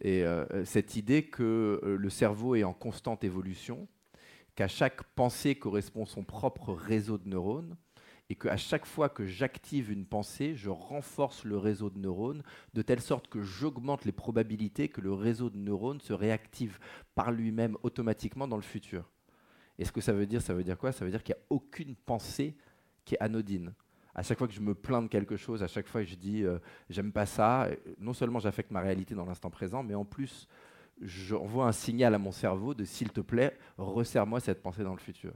Et cette idée que le cerveau est en constante évolution, qu'à chaque pensée correspond son propre réseau de neurones, et qu'à chaque fois que j'active une pensée, je renforce le réseau de neurones de telle sorte que j'augmente les probabilités que le réseau de neurones se réactive par lui-même automatiquement dans le futur. Et ce que ça veut dire, ça veut dire quoi? Ça veut dire qu'il n'y a aucune pensée qui est anodine. À chaque fois que je me plains de quelque chose, à chaque fois que je dis euh, j'aime pas ça, non seulement j'affecte ma réalité dans l'instant présent, mais en plus j'envoie un signal à mon cerveau de s'il te plaît, resserre-moi cette pensée dans le futur.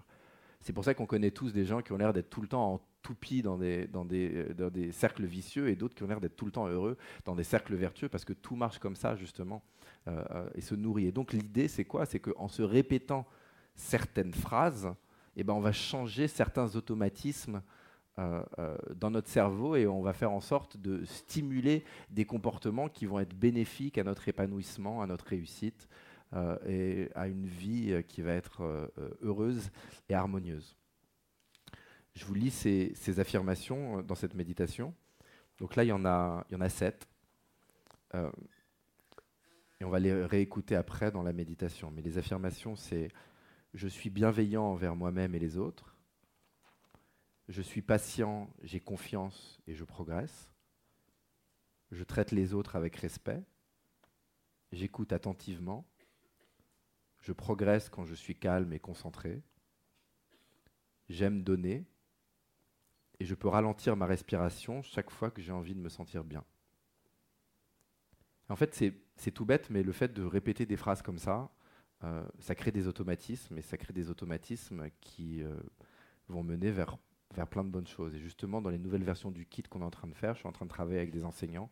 C'est pour ça qu'on connaît tous des gens qui ont l'air d'être tout le temps en toupie dans des, dans des, dans des cercles vicieux et d'autres qui ont l'air d'être tout le temps heureux dans des cercles vertueux parce que tout marche comme ça justement euh, euh, et se nourrit. Et donc l'idée c'est quoi? C'est qu'en se répétant certaines phrases, eh ben, on va changer certains automatismes euh, dans notre cerveau et on va faire en sorte de stimuler des comportements qui vont être bénéfiques à notre épanouissement, à notre réussite, euh, et à une vie euh, qui va être euh, heureuse et harmonieuse. Je vous lis ces, affirmations dans cette méditation. Donc là, il y en a, il y en a sept. et on va les réécouter après dans la méditation. Mais les affirmations, c'est je suis bienveillant envers moi-même et les autres. Je suis patient, j'ai confiance et je progresse. Je traite les autres avec respect. J'écoute attentivement. Je progresse quand je suis calme et concentré. J'aime donner. Et je peux ralentir ma respiration chaque fois que j'ai envie de me sentir bien. En fait, c'est tout bête, mais le fait de répéter des phrases comme ça, ça crée des automatismes, et ça crée des automatismes qui euh, vont mener vers, plein de bonnes choses. Et justement, dans les nouvelles versions du kit qu'on est en train de faire, je suis en train de travailler avec des enseignants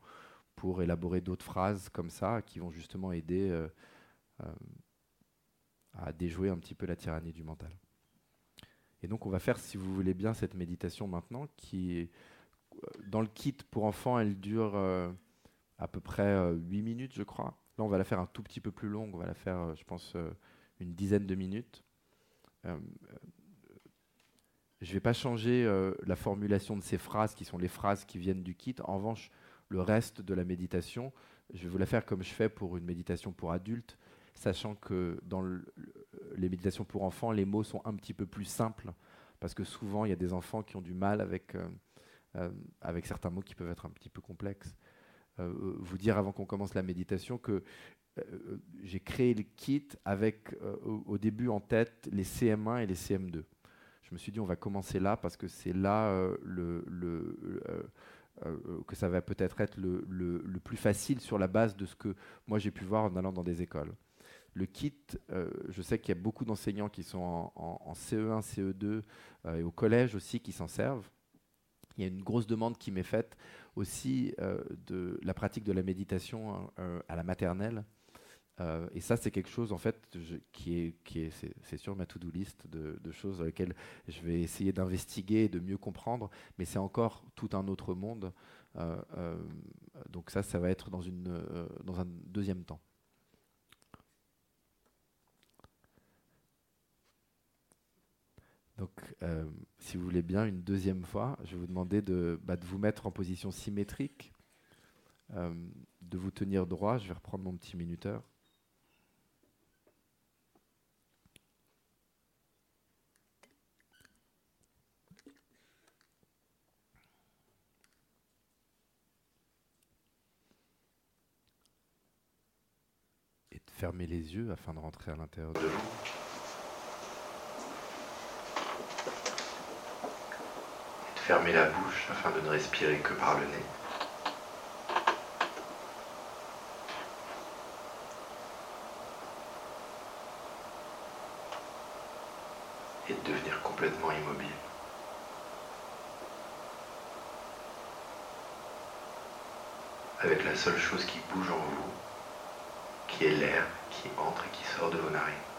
pour élaborer d'autres phrases comme ça, qui vont justement aider euh, à déjouer un petit peu la tyrannie du mental. Et donc on va faire, si vous voulez bien, cette méditation maintenant, qui euh, dans le kit pour enfants, elle dure euh, à peu près 8 euh, minutes, je crois. Là, on va la faire un tout petit peu plus longue, on va la faire, je pense, une dizaine de minutes. je ne vais pas changer la formulation de ces phrases, qui sont les phrases qui viennent du kit. En revanche, le reste de la méditation, je vais vous la faire comme je fais pour une méditation pour adultes sachant que dans les méditations pour enfants, les mots sont un petit peu plus simples, parce que souvent, il y a des enfants qui ont du mal avec, euh, euh, avec certains mots qui peuvent être un petit peu complexes. Euh, vous dire avant qu'on commence la méditation que j'ai créé le kit avec au, début en tête les CM1 et les CM2. Je me suis dit on va commencer là parce que c'est là que ça va peut-être être le, plus facile sur la base de ce que moi j'ai pu voir en allant dans des écoles. Le kit, euh, je sais qu'il y a beaucoup d'enseignants qui sont en, CE1, CE2 euh, et au collège aussi qui s'en servent. Il y a une grosse demande qui m'est faite aussi euh, de la pratique de la méditation à la maternelle. Euh, et ça, c'est quelque chose en fait qui est, c'est, sur ma to-do list de, choses dans lesquelles je vais essayer d'investiguer et de mieux comprendre. Mais c'est encore tout un autre monde. Euh, euh, donc ça, ça va être dans, une, dans un deuxième temps. Donc, si vous voulez bien, une deuxième fois, je vais vous demander de, bah, de vous mettre en position symétrique, de vous tenir droit. Je vais reprendre mon petit minuteur. fermer les yeux afin de rentrer à l'intérieur de vous. Fermer la bouche afin de ne respirer que par le nez. Et de devenir complètement immobile. Avec la seule chose qui bouge en vous, qui est l'air qui entre et qui sort de vos narines.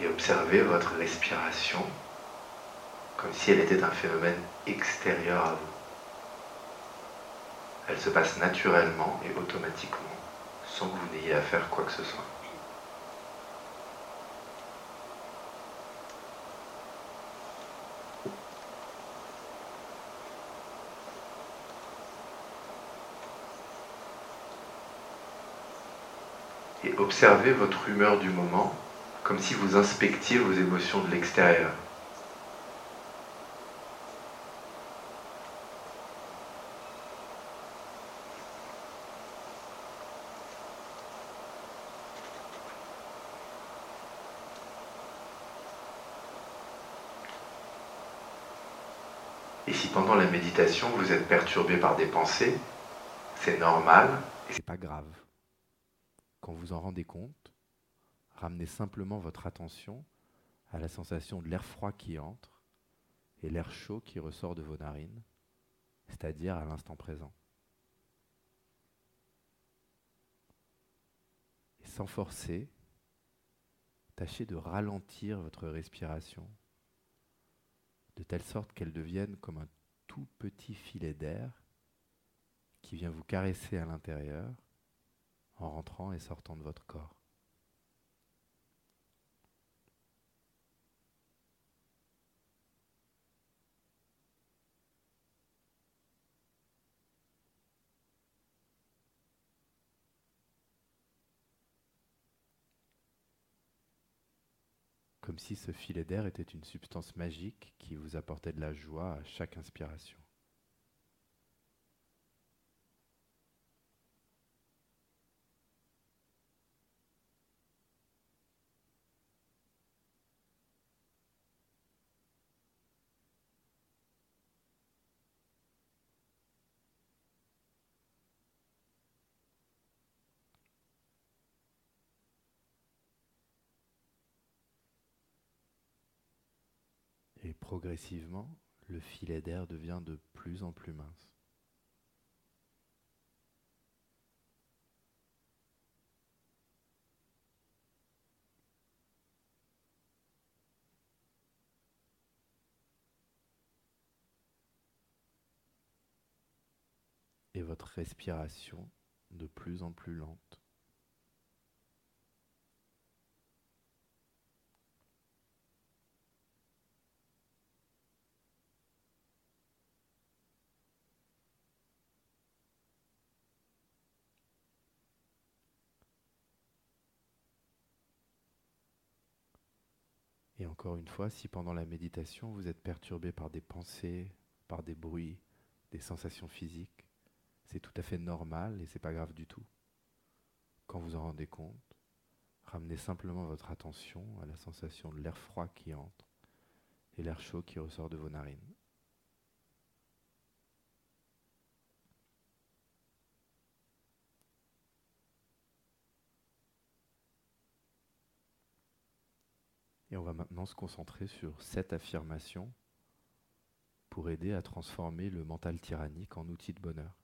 Et observez votre respiration comme si elle était un phénomène extérieur à vous. Elle se passe naturellement et automatiquement, sans que vous n'ayez à faire quoi que ce soit. et observez votre humeur du moment comme si vous inspectiez vos émotions de l'extérieur. Et si pendant la méditation vous êtes perturbé par des pensées, c'est normal et c'est pas grave. Quand vous en rendez compte, ramenez simplement votre attention à la sensation de l'air froid qui entre et l'air chaud qui ressort de vos narines, c'est-à-dire à, l'instant présent. Et sans forcer, tâchez de ralentir votre respiration de telle sorte qu'elle devienne comme un tout petit filet d'air qui vient vous caresser à l'intérieur en rentrant et sortant de votre corps. Comme si ce filet d'air était une substance magique qui vous apportait de la joie à chaque inspiration. Et progressivement, le filet d'air devient de plus en plus mince. Et votre respiration de plus en plus lente. Et encore une fois, si pendant la méditation vous êtes perturbé par des pensées, par des bruits, des sensations physiques, c'est tout à fait normal et c'est pas grave du tout. Quand vous en rendez compte, ramenez simplement votre attention à la sensation de l'air froid qui entre et l'air chaud qui ressort de vos narines. Et on va maintenant se concentrer sur cette affirmation pour aider à transformer le mental tyrannique en outil de bonheur.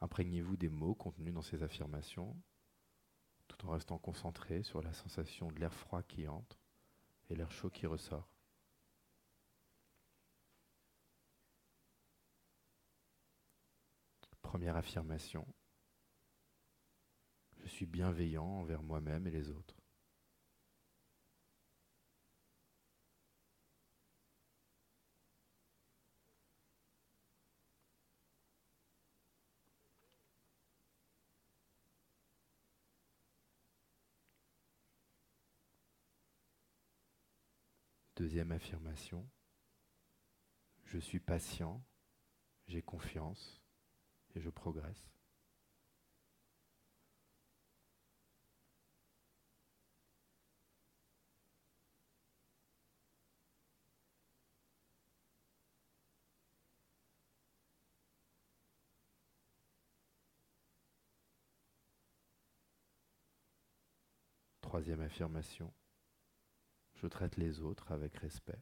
Imprégnez-vous des mots contenus dans ces affirmations, tout en restant concentré sur la sensation de l'air froid qui entre et l'air chaud qui ressort. Première affirmation. Je suis bienveillant envers moi-même et les autres. Deuxième affirmation, je suis patient, j'ai confiance et je progresse. Troisième affirmation, je traite les autres avec respect.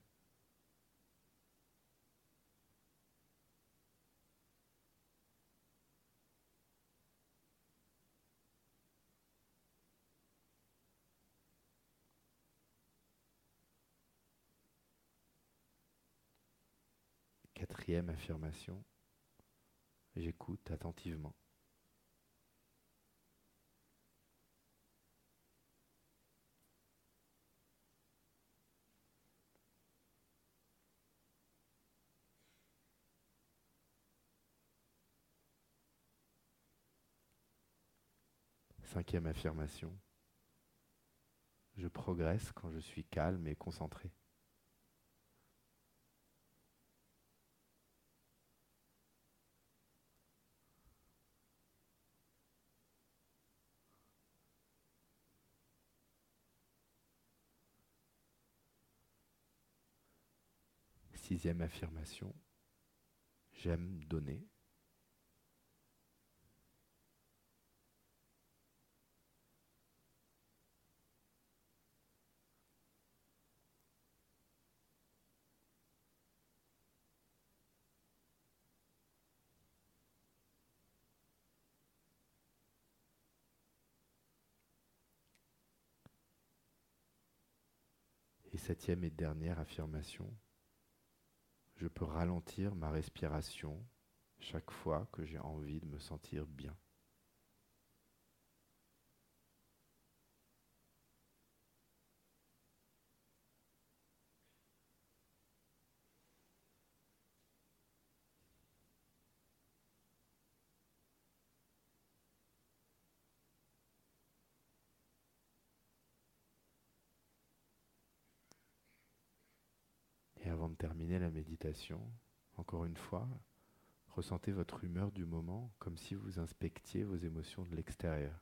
Quatrième affirmation, j'écoute attentivement. Cinquième affirmation. Je progresse quand je suis calme et concentré. Sixième affirmation. J'aime donner. Septième et dernière affirmation, je peux ralentir ma respiration chaque fois que j'ai envie de me sentir bien. Et avant de terminer la méditation, encore une fois, ressentez votre humeur du moment comme si vous inspectiez vos émotions de l'extérieur.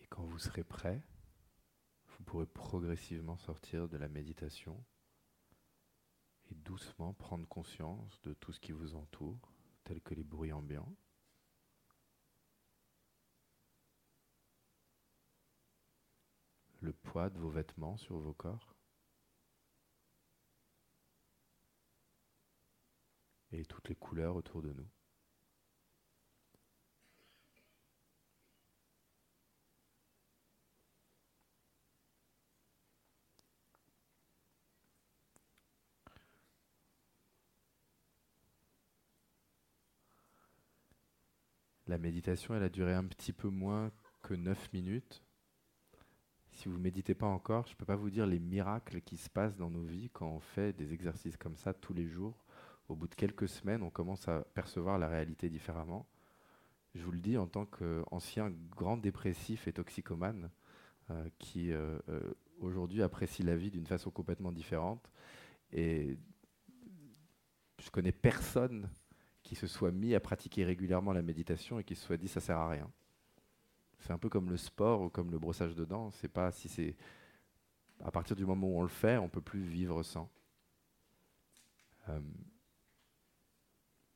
Et quand vous serez prêt, vous pourrez progressivement sortir de la méditation et doucement prendre conscience de tout ce qui vous entoure, tels que les bruits ambiants. Le poids de vos vêtements sur vos corps. Et toutes les couleurs autour de nous. La méditation, elle a duré un petit peu moins que 9 minutes. Si vous ne méditez pas encore, je ne peux pas vous dire les miracles qui se passent dans nos vies quand on fait des exercices comme ça tous les jours. Au bout de quelques semaines, on commence à percevoir la réalité différemment. Je vous le dis en tant qu'ancien grand dépressif et toxicomane euh, qui euh, euh, aujourd'hui apprécie la vie d'une façon complètement différente. Et je je connais personne qui se soit mis à pratiquer régulièrement la méditation et qui se soit dit ça sert à rien. C'est un peu comme le sport ou comme le brossage de dents. C'est pas si c'est à partir du moment où on le fait, on peut plus vivre sans. Euh,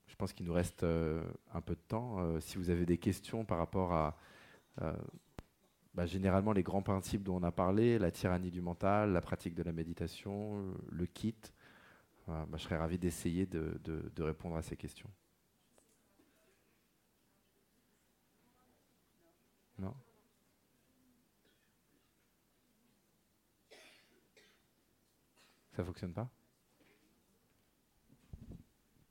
je pense qu'il nous reste euh, un peu de temps. Euh, si vous avez des questions par rapport à bah, généralement les grands principes dont on a parlé, la tyrannie du mental, la pratique de la méditation, le kit, bah, je serais ravi d'essayer de, répondre à ces questions. Non? Ça fonctionne pas?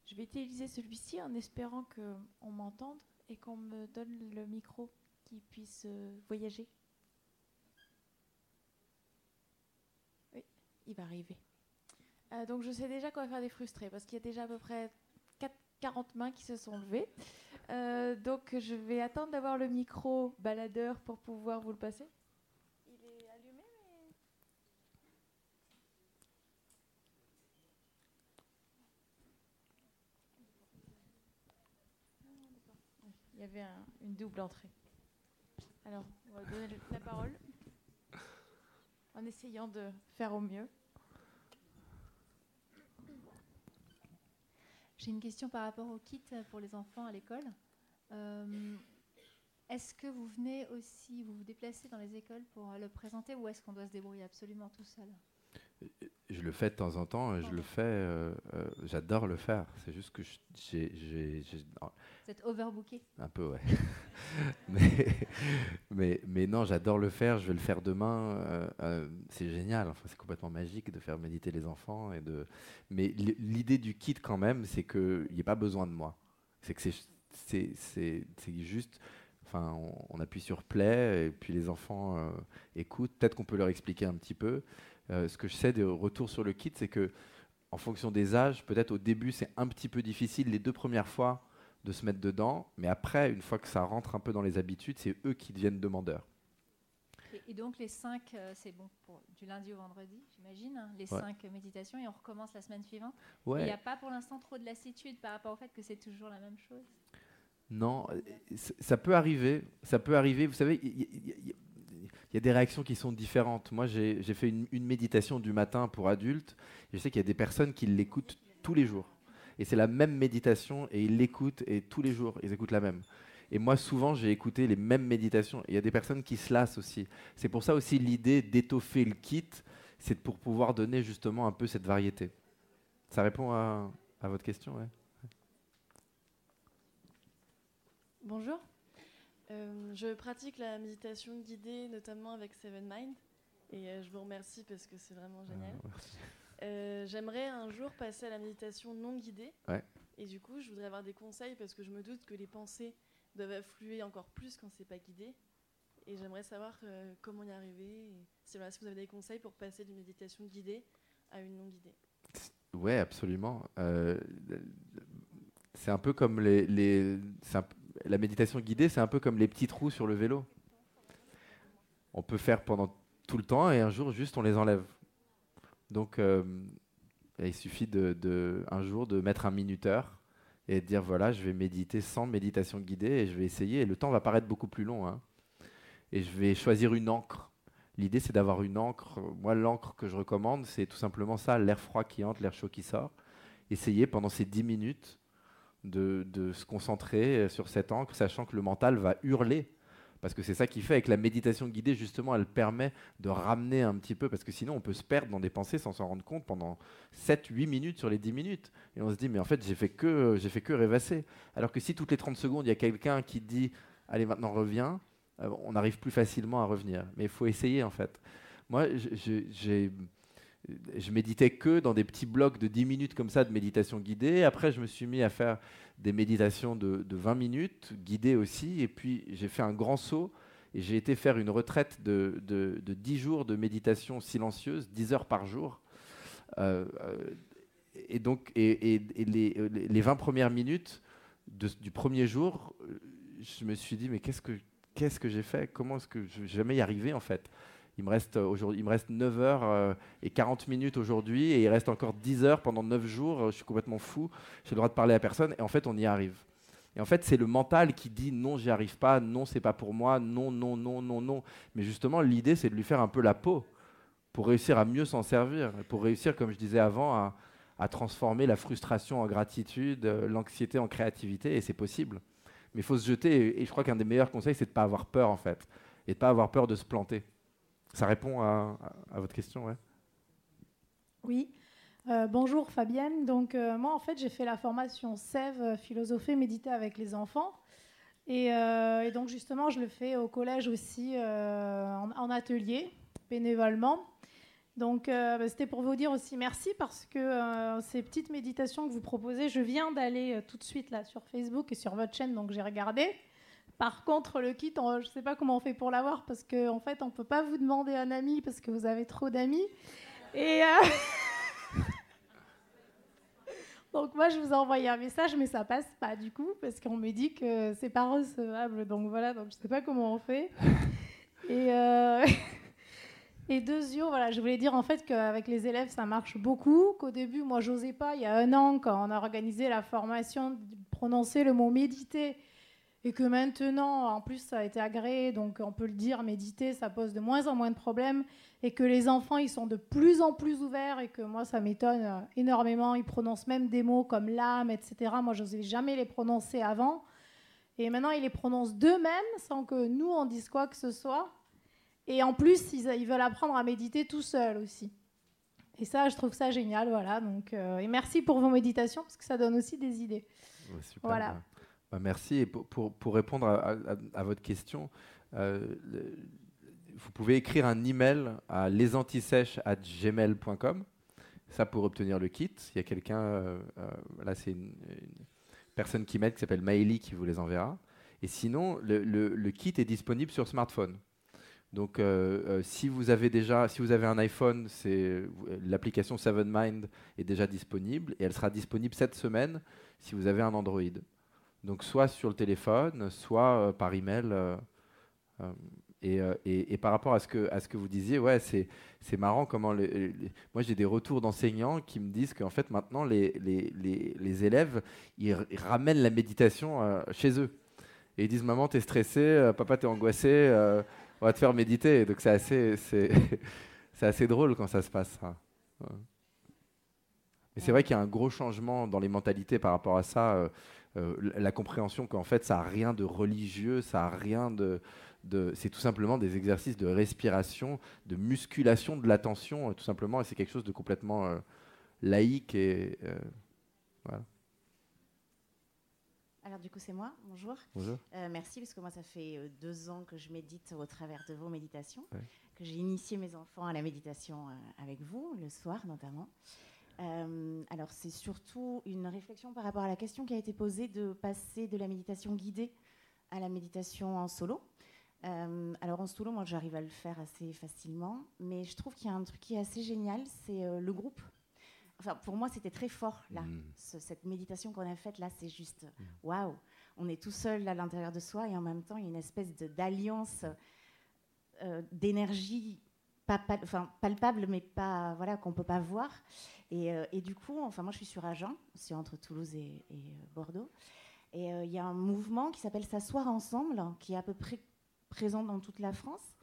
Je vais utiliser celui-ci en espérant qu'on m'entende et qu'on me donne le micro qui puisse euh, voyager. Oui, il va arriver. Euh, donc je sais déjà qu'on va faire des frustrés parce qu'il y a déjà à peu près 40 mains qui se sont levées. Euh, donc je vais attendre d'avoir le micro baladeur pour pouvoir vous le passer. Il est allumé, mais... Il y avait une double entrée. Alors, on va donner la parole en essayant de faire au mieux. J'ai une question par rapport au kit pour les enfants à l'école. Euh, est-ce que vous venez aussi, vous vous déplacez dans les écoles pour le présenter ou est-ce qu'on doit se débrouiller absolument tout seul? Je le fais de temps en temps, je le fais, euh, euh, j'adore le faire. C'est juste que j'ai. Vous êtes overbooké? Un peu, ouais. mais, mais, mais, non, j'adore le faire, je vais le faire demain. Euh, c'est génial, enfin, c'est complètement magique de faire méditer les enfants. Et de... Mais l'idée du kit, quand même, c'est qu'il n'y ait pas besoin de moi. C'est que c'est juste. Enfin, on, on, appuie sur play et puis les enfants écoutent. Peut-être qu'on peut leur expliquer un petit peu. Euh, ce que je sais de retour sur le kit, c'est que en fonction des âges, peut-être au début c'est un petit peu difficile les deux premières fois de se mettre dedans, mais après, une fois que ça rentre un peu dans les habitudes, c'est eux qui deviennent demandeurs. Et, donc les cinq, euh, c'est bon pour du lundi au vendredi, j'imagine, hein, les cinq méditations, et on recommence la semaine suivante. Il n'y a pas pour l'instant trop de lassitude par rapport au fait que c'est toujours la même chose? Non, euh, ça peut arriver. Ça peut arriver. Vous savez, y a des réactions qui sont différentes. Moi, j'ai fait une, méditation du matin pour adultes. je sais qu'il y a des personnes qui l'écoutent tous les jours. Et c'est la même méditation et ils l'écoutent et tous les jours, ils écoutent la même. Et moi, souvent, j'ai écouté les mêmes méditations. Il y a des personnes qui se lassent aussi. C'est pour ça aussi l'idée d'étoffer le kit, c'est pour pouvoir donner justement un peu cette variété. Ça répond à, votre question, ouais. Bonjour. Euh, je pratique la méditation guidée, notamment avec Seven Mind. Et euh, je vous remercie parce que c'est vraiment ah, génial. Euh, j'aimerais un jour passer à la méditation non guidée. Et du coup, je voudrais avoir des conseils parce que je me doute que les pensées doivent affluer encore plus quand c'est pas guidé. Et j'aimerais savoir comment y arriver. Et si, si vous avez des conseils pour passer d'une méditation guidée à une non guidée. Ouais, absolument. c'est un peu comme les, les la méditation guidée, c'est un peu comme les petits trous sur le vélo. On peut faire pendant tout le temps et un jour, juste, on les enlève. Donc, euh, il suffit de, un jour de mettre un minuteur et de dire voilà, je vais méditer sans méditation guidée et je vais essayer. Et le temps va paraître beaucoup plus long. Hein. Et je vais choisir une encre. L'idée, c'est d'avoir une encre. Moi, l'encre que je recommande, c'est tout simplement ça l'air froid qui entre, l'air chaud qui sort. Essayez pendant ces 10 minutes de, se concentrer sur cette encre, sachant que le mental va hurler. Parce que c'est ça qui fait avec la méditation guidée, justement, elle permet de ramener un petit peu, parce que sinon on peut se perdre dans des pensées sans s'en rendre compte pendant 7-8 minutes sur les 10 minutes. Et on se dit, mais en fait, j'ai fait que, j'ai fait que rêvasser. Alors que si toutes les 30 secondes, il y a quelqu'un qui dit, allez, maintenant reviens, euh, on arrive plus facilement à revenir. Mais il faut essayer, en fait. Moi, j'ai je méditais que dans des petits blocs de 10 minutes comme ça de méditation guidée. Après, je me suis mis à faire des méditations de, 20 minutes, guidées aussi. Et puis, j'ai fait un grand saut et j'ai été faire une retraite de, de, 10 jours de méditation silencieuse, 10 heures par jour. Euh, et donc, les, 20 premières minutes du premier jour, je me suis dit, mais qu'est-ce que, qu'est-ce que j'ai fait? Comment est-ce que je vais jamais y arriver en fait? Il me reste, aujourd'hui, il me reste 9 heures et 40 minutes aujourd'hui et il reste encore 10 heures pendant 9 jours. Je suis complètement fou. J'ai le droit de parler à personne et en fait, on y arrive. Et en fait, c'est le mental qui dit non, j'y arrive pas, non, c'est pas pour moi, non, non, non, non, non. Mais justement, l'idée, c'est de lui faire un peu la peau pour réussir à mieux s'en servir, pour réussir, comme je disais avant, à, à transformer la frustration en gratitude, l'anxiété en créativité, et c'est possible. Mais il faut se jeter, et je crois qu'un des meilleurs conseils, c'est de ne pas avoir peur, en fait, et de ne pas avoir peur de se planter. Ça répond à, votre question, ouais Oui. Euh, bonjour Fabienne. Donc euh, moi en fait j'ai fait la formation Sève, euh, philosopher, méditer avec les enfants. Et, donc justement je le fais au collège aussi en, atelier, bénévolement. Donc bah, c'était pour vous dire aussi merci parce que ces petites méditations que vous proposez, je viens d'aller tout de suite là sur Facebook et sur votre chaîne, donc j'ai regardé. Par contre, le kit, je ne sais pas comment on fait pour l'avoir parce qu'en en fait, on ne peut pas vous demander un ami parce que vous avez trop d'amis. Et euh, donc moi, je vous ai envoyé un message, mais ça passe pas du coup parce qu'on me dit que c'est pas recevable. Donc voilà, donc je sais pas comment on fait. Et euh... Et deuxièmement, voilà, je voulais dire en fait qu'avec les élèves, ça marche beaucoup. Qu'au début, moi, j'osais pas. Il y a un an, quand on a organisé la formation, prononcer le mot méditer et que maintenant, en plus, ça a été agréé, donc on peut le dire, méditer, ça pose de moins en moins de problèmes, et que les enfants, ils sont de plus en plus ouverts, et que moi, ça m'étonne euh, énormément. Ils prononcent même des mots comme l'âme, etc. Moi, je n'osais jamais les prononcer avant. Et maintenant, ils les prononcent d'eux-mêmes, sans que nous, on dise quoi que ce soit. Et en plus, ils, veulent apprendre à méditer tout seuls aussi. Et ça, je trouve ça génial, voilà. Donc, euh, et merci pour vos méditations, parce que ça donne aussi des idées. voilà. Bah, merci. Et pour, répondre à, votre question, euh, vous pouvez écrire un email à lesantisèches.gmail.com. Ça pour obtenir le kit. Il y a quelqu'un, euh, euh, là c'est une, personne qui m'aide qui s'appelle Maëlie qui vous les enverra. Et sinon, le, le, kit est disponible sur smartphone. Donc, si vous avez déjà, si vous avez un iPhone, c'est l'application Seven Mind est déjà disponible et elle sera disponible cette semaine si vous avez un Android. Donc soit sur le téléphone, soit euh, par email. Euh, euh, et, et, par rapport à ce que, vous disiez, ouais, c'est, marrant comment. Moi, j'ai des retours d'enseignants qui me disent qu'en fait, maintenant, les, élèves, ils, ramènent la méditation chez eux. Et ils disent Maman, t'es stressé, papa, t'es angoissé, on va te faire méditer. Donc, c'est assez, c'est, drôle quand ça se passe. Et c'est vrai qu'il y a un gros changement dans les mentalités par rapport à ça. Euh, la compréhension qu'en fait, ça n'a rien de religieux, ça a rien de, c'est tout simplement des exercices de respiration, de musculation de l'attention, euh, tout simplement, et c'est quelque chose de complètement euh, laïque et voilà. Alors du coup c'est moi, bonjour. Bonjour. merci parce que moi ça fait deux ans que je médite au travers de vos méditations, que j'ai initié mes enfants à la méditation avec vous, le soir notamment. Euh, alors c'est surtout une réflexion par rapport à la question qui a été posée de passer de la méditation guidée à la méditation en solo. Euh, alors en solo, moi j'arrive à le faire assez facilement, mais je trouve qu'il y a un truc qui est assez génial, c'est euh, le groupe. Enfin, pour moi, c'était très fort là. Mm. cette méditation qu'on a faite là, c'est juste mm. waouh. On est tout seul à l'intérieur de soi et en même temps, il y a une espèce d'alliance d'énergie pas, enfin, palpable, mais pas voilà qu'on peut pas voir. Euh, et, du coup, enfin, moi, je suis sur Agen, c'est entre Toulouse et, euh, Bordeaux. Et euh, il y a un mouvement qui s'appelle S'asseoir ensemble, qui est à peu près présent dans toute la France.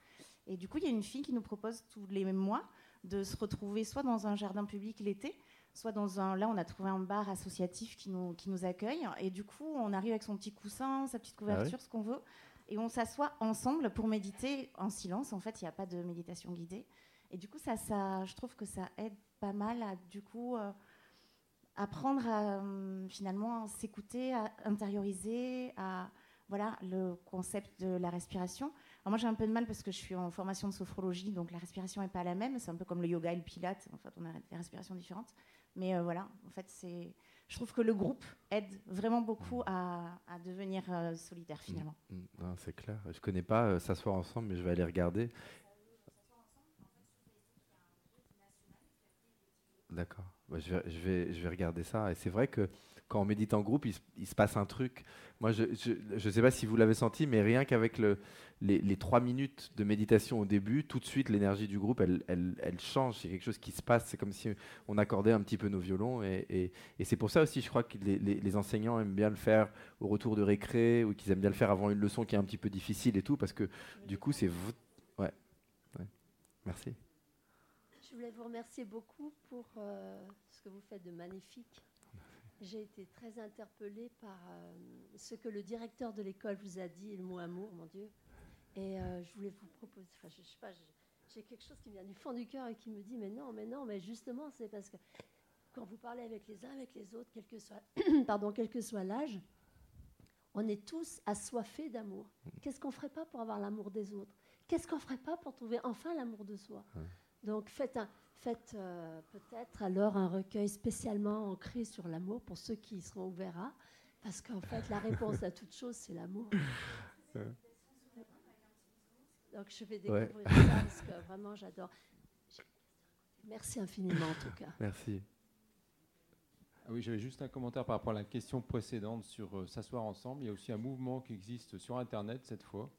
Et du coup, il y a une fille qui nous propose tous les mois de se retrouver soit dans un jardin public l'été, soit dans un. Là, on a trouvé un bar associatif qui nous, qui nous accueille. Et du coup, on arrive avec son petit coussin, sa petite couverture, ah ce qu'on veut. Et on s'assoit ensemble pour méditer en silence. En fait, il n'y a pas de méditation guidée. Et du coup, ça, je trouve que ça aide pas mal à du coup euh, apprendre à euh, finalement s'écouter, à intérioriser, à voilà le concept de la respiration. Alors moi j'ai un peu de mal parce que je suis en formation de sophrologie, donc la respiration n'est pas la même. C'est un peu comme le yoga et le pilate. En fait, on a des respirations différentes. Mais euh, voilà, en fait, c'est. Je trouve que le groupe aide vraiment beaucoup à, à devenir solitaire finalement. Mm, mm. c'est clair. Je connais pas s'asseoir ensemble, mais je vais aller regarder. D'accord. Bah, je, vais, je, vais, je vais regarder ça. Et c'est vrai que quand on médite en groupe, il, se passe un truc. Moi, je ne sais pas si vous l'avez senti, mais rien qu'avec le, les, trois minutes de méditation au début, tout de suite, l'énergie du groupe, elle, change. C'est quelque chose qui se passe. C'est comme si on accordait un petit peu nos violons. Et, c'est pour ça aussi, je crois que les, les, enseignants aiment bien le faire au retour de récré ou qu'ils aiment bien le faire avant une leçon qui est un petit peu difficile et tout, parce que du coup, c'est... Ouais. ouais. Merci. Je voulais vous remercier beaucoup pour euh, ce que vous faites de magnifique. J'ai été très interpellée par euh, ce que le directeur de l'école vous a dit, le mot amour, mon Dieu. Et euh, je voulais vous proposer, enfin, je, sais pas, j'ai quelque chose qui vient du fond du cœur et qui me dit, mais non, mais non, mais justement, c'est parce que quand vous parlez avec les uns, avec les autres, quel que soit, pardon, quel que soit l'âge, on est tous assoiffés d'amour. Qu'est-ce qu'on ferait pas pour avoir l'amour des autres? Qu'est-ce qu'on ferait pas pour trouver enfin l'amour de soi? Donc faites Faites euh, peut-être alors un recueil spécialement ancré sur l'amour pour ceux qui seront ouverts à, parce qu'en fait, la réponse à toute chose, c'est l'amour. Donc je vais découvrir ça parce que vraiment j'adore. Merci infiniment en tout cas. Merci. Ah oui, j'avais juste un commentaire par rapport à la question précédente sur euh, s'asseoir ensemble. Il y a aussi un mouvement qui existe sur Internet cette fois.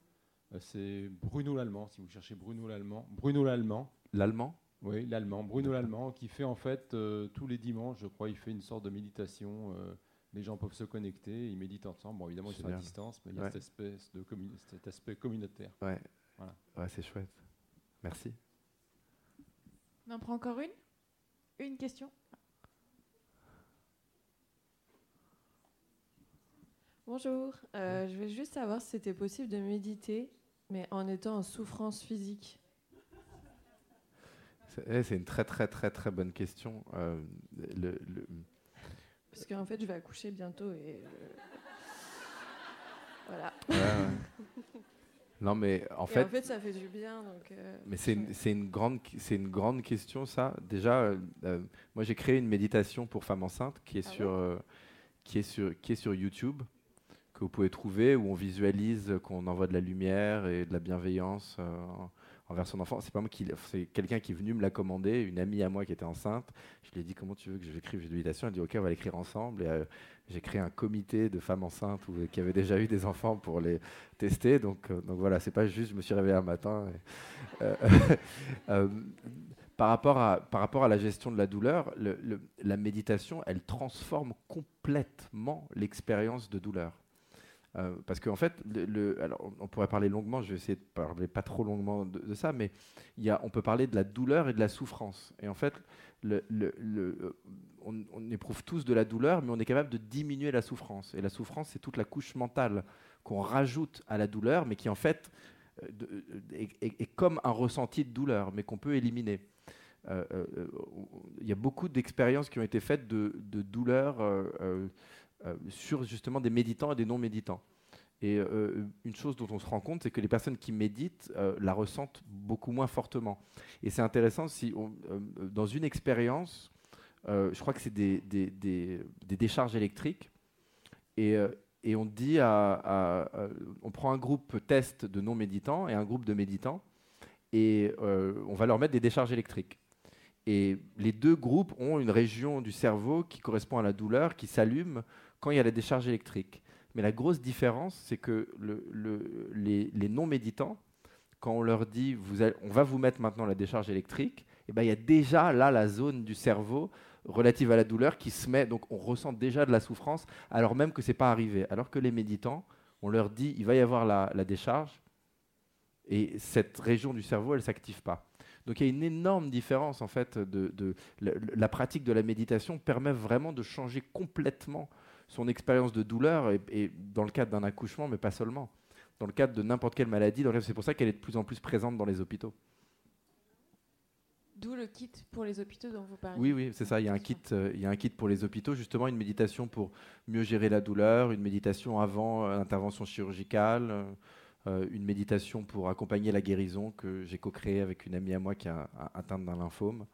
Euh, c'est Bruno l'Allemand, si vous cherchez Bruno l'Allemand. Bruno l'Allemand. L'Allemand oui, l'allemand, Bruno l'allemand, qui fait en fait euh, tous les dimanches, je crois, il fait une sorte de méditation. Euh, les gens peuvent se connecter, ils méditent ensemble. Bon, évidemment, ils sont à distance, mais il y a espèce de cet aspect communautaire. Ouais, voilà. ouais c'est chouette. Merci. On en prend encore une? Une question? Bonjour, euh, je vais juste savoir si c'était possible de méditer, mais en étant en souffrance physique. Eh, c'est une très très très très bonne question. Euh, le, Parce qu'en fait, je vais accoucher bientôt et euh, voilà. Non, mais en fait. en fait, ça fait du bien. Donc, euh, mais c'est une, une, grande, c'est une grande question, ça. Déjà, moi, j'ai créé une méditation pour femmes enceintes qui est, ah sur, qui est, sur, qui est sur YouTube, que vous pouvez trouver, où on visualise qu'on envoie de la lumière et de la bienveillance envers son enfant. C'est pas moi qui, c'est quelqu'un qui est venu me la commander, une amie à moi qui était enceinte. Je lui ai dit comment tu veux que j'écrive méditation. Elle dit ok, on va l'écrire ensemble. Euh, j'ai créé un comité de femmes enceintes qui avaient déjà eu des enfants pour les tester. Donc, euh, donc voilà, c'est pas juste je me suis réveillé un matin. Euh, par rapport à la gestion de la douleur, la méditation, elle transforme complètement l'expérience de douleur. Euh, parce qu'en fait, alors on pourrait parler longuement, je vais essayer de parler pas trop longuement de, ça, mais y a, on peut parler de la douleur et de la souffrance. Et en fait, euh, on, éprouve tous de la douleur, mais on est capable de diminuer la souffrance. Et la souffrance, c'est toute la couche mentale qu'on rajoute à la douleur, mais qui en fait euh, est, comme un ressenti de douleur, mais qu'on peut éliminer. Il y a beaucoup d'expériences qui ont été faites de, de douleur euh, sur justement des méditants et des non-méditants. Et euh, une chose dont on se rend compte, c'est que les personnes qui méditent euh, la ressentent beaucoup moins fortement. Et c'est intéressant si, dans une expérience, je crois que c'est des, des, des, décharges électriques, et, et on dit on prend un groupe test de non-méditants et un groupe de méditants, et on va leur mettre des décharges électriques. Et les deux groupes ont une région du cerveau qui correspond à la douleur, qui s'allume quand il y a la décharge électrique. Mais la grosse différence, c'est que les, non-méditants, quand on leur dit on va vous mettre maintenant la décharge électrique, et eh ben, il y a déjà là la zone du cerveau relative à la douleur qui se met, donc on ressent déjà de la souffrance alors même que ce n'est pas arrivé. Alors que les méditants, on leur dit il va y avoir la, décharge et cette région du cerveau, elle ne s'active pas. Donc il y a une énorme différence en fait de, la, pratique de la méditation permet vraiment de changer complètement son expérience de douleur, et, dans le cadre d'un accouchement, mais pas seulement, dans le cadre de n'importe quelle maladie. C'est pour ça qu'elle est de plus en plus présente dans les hôpitaux. D'où le kit pour les hôpitaux dont vous parlez. Oui, oui, c'est ça. Il y, a un kit, euh, il y a un kit pour les hôpitaux, justement, une méditation pour mieux gérer la douleur, une méditation avant euh, l'intervention chirurgicale, euh, une méditation pour accompagner la guérison que j'ai co-créée avec une amie à moi qui a, a atteinte d'un lymphome.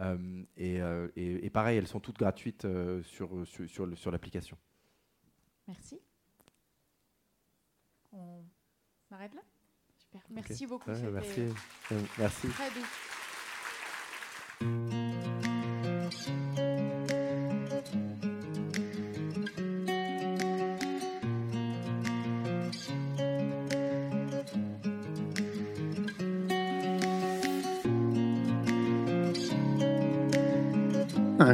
Euh, euh, et, pareil, elles sont toutes gratuites euh, sur, sur, sur, l'application. Merci. On m'arrête là? Super. Merci beaucoup. merci. merci. Très.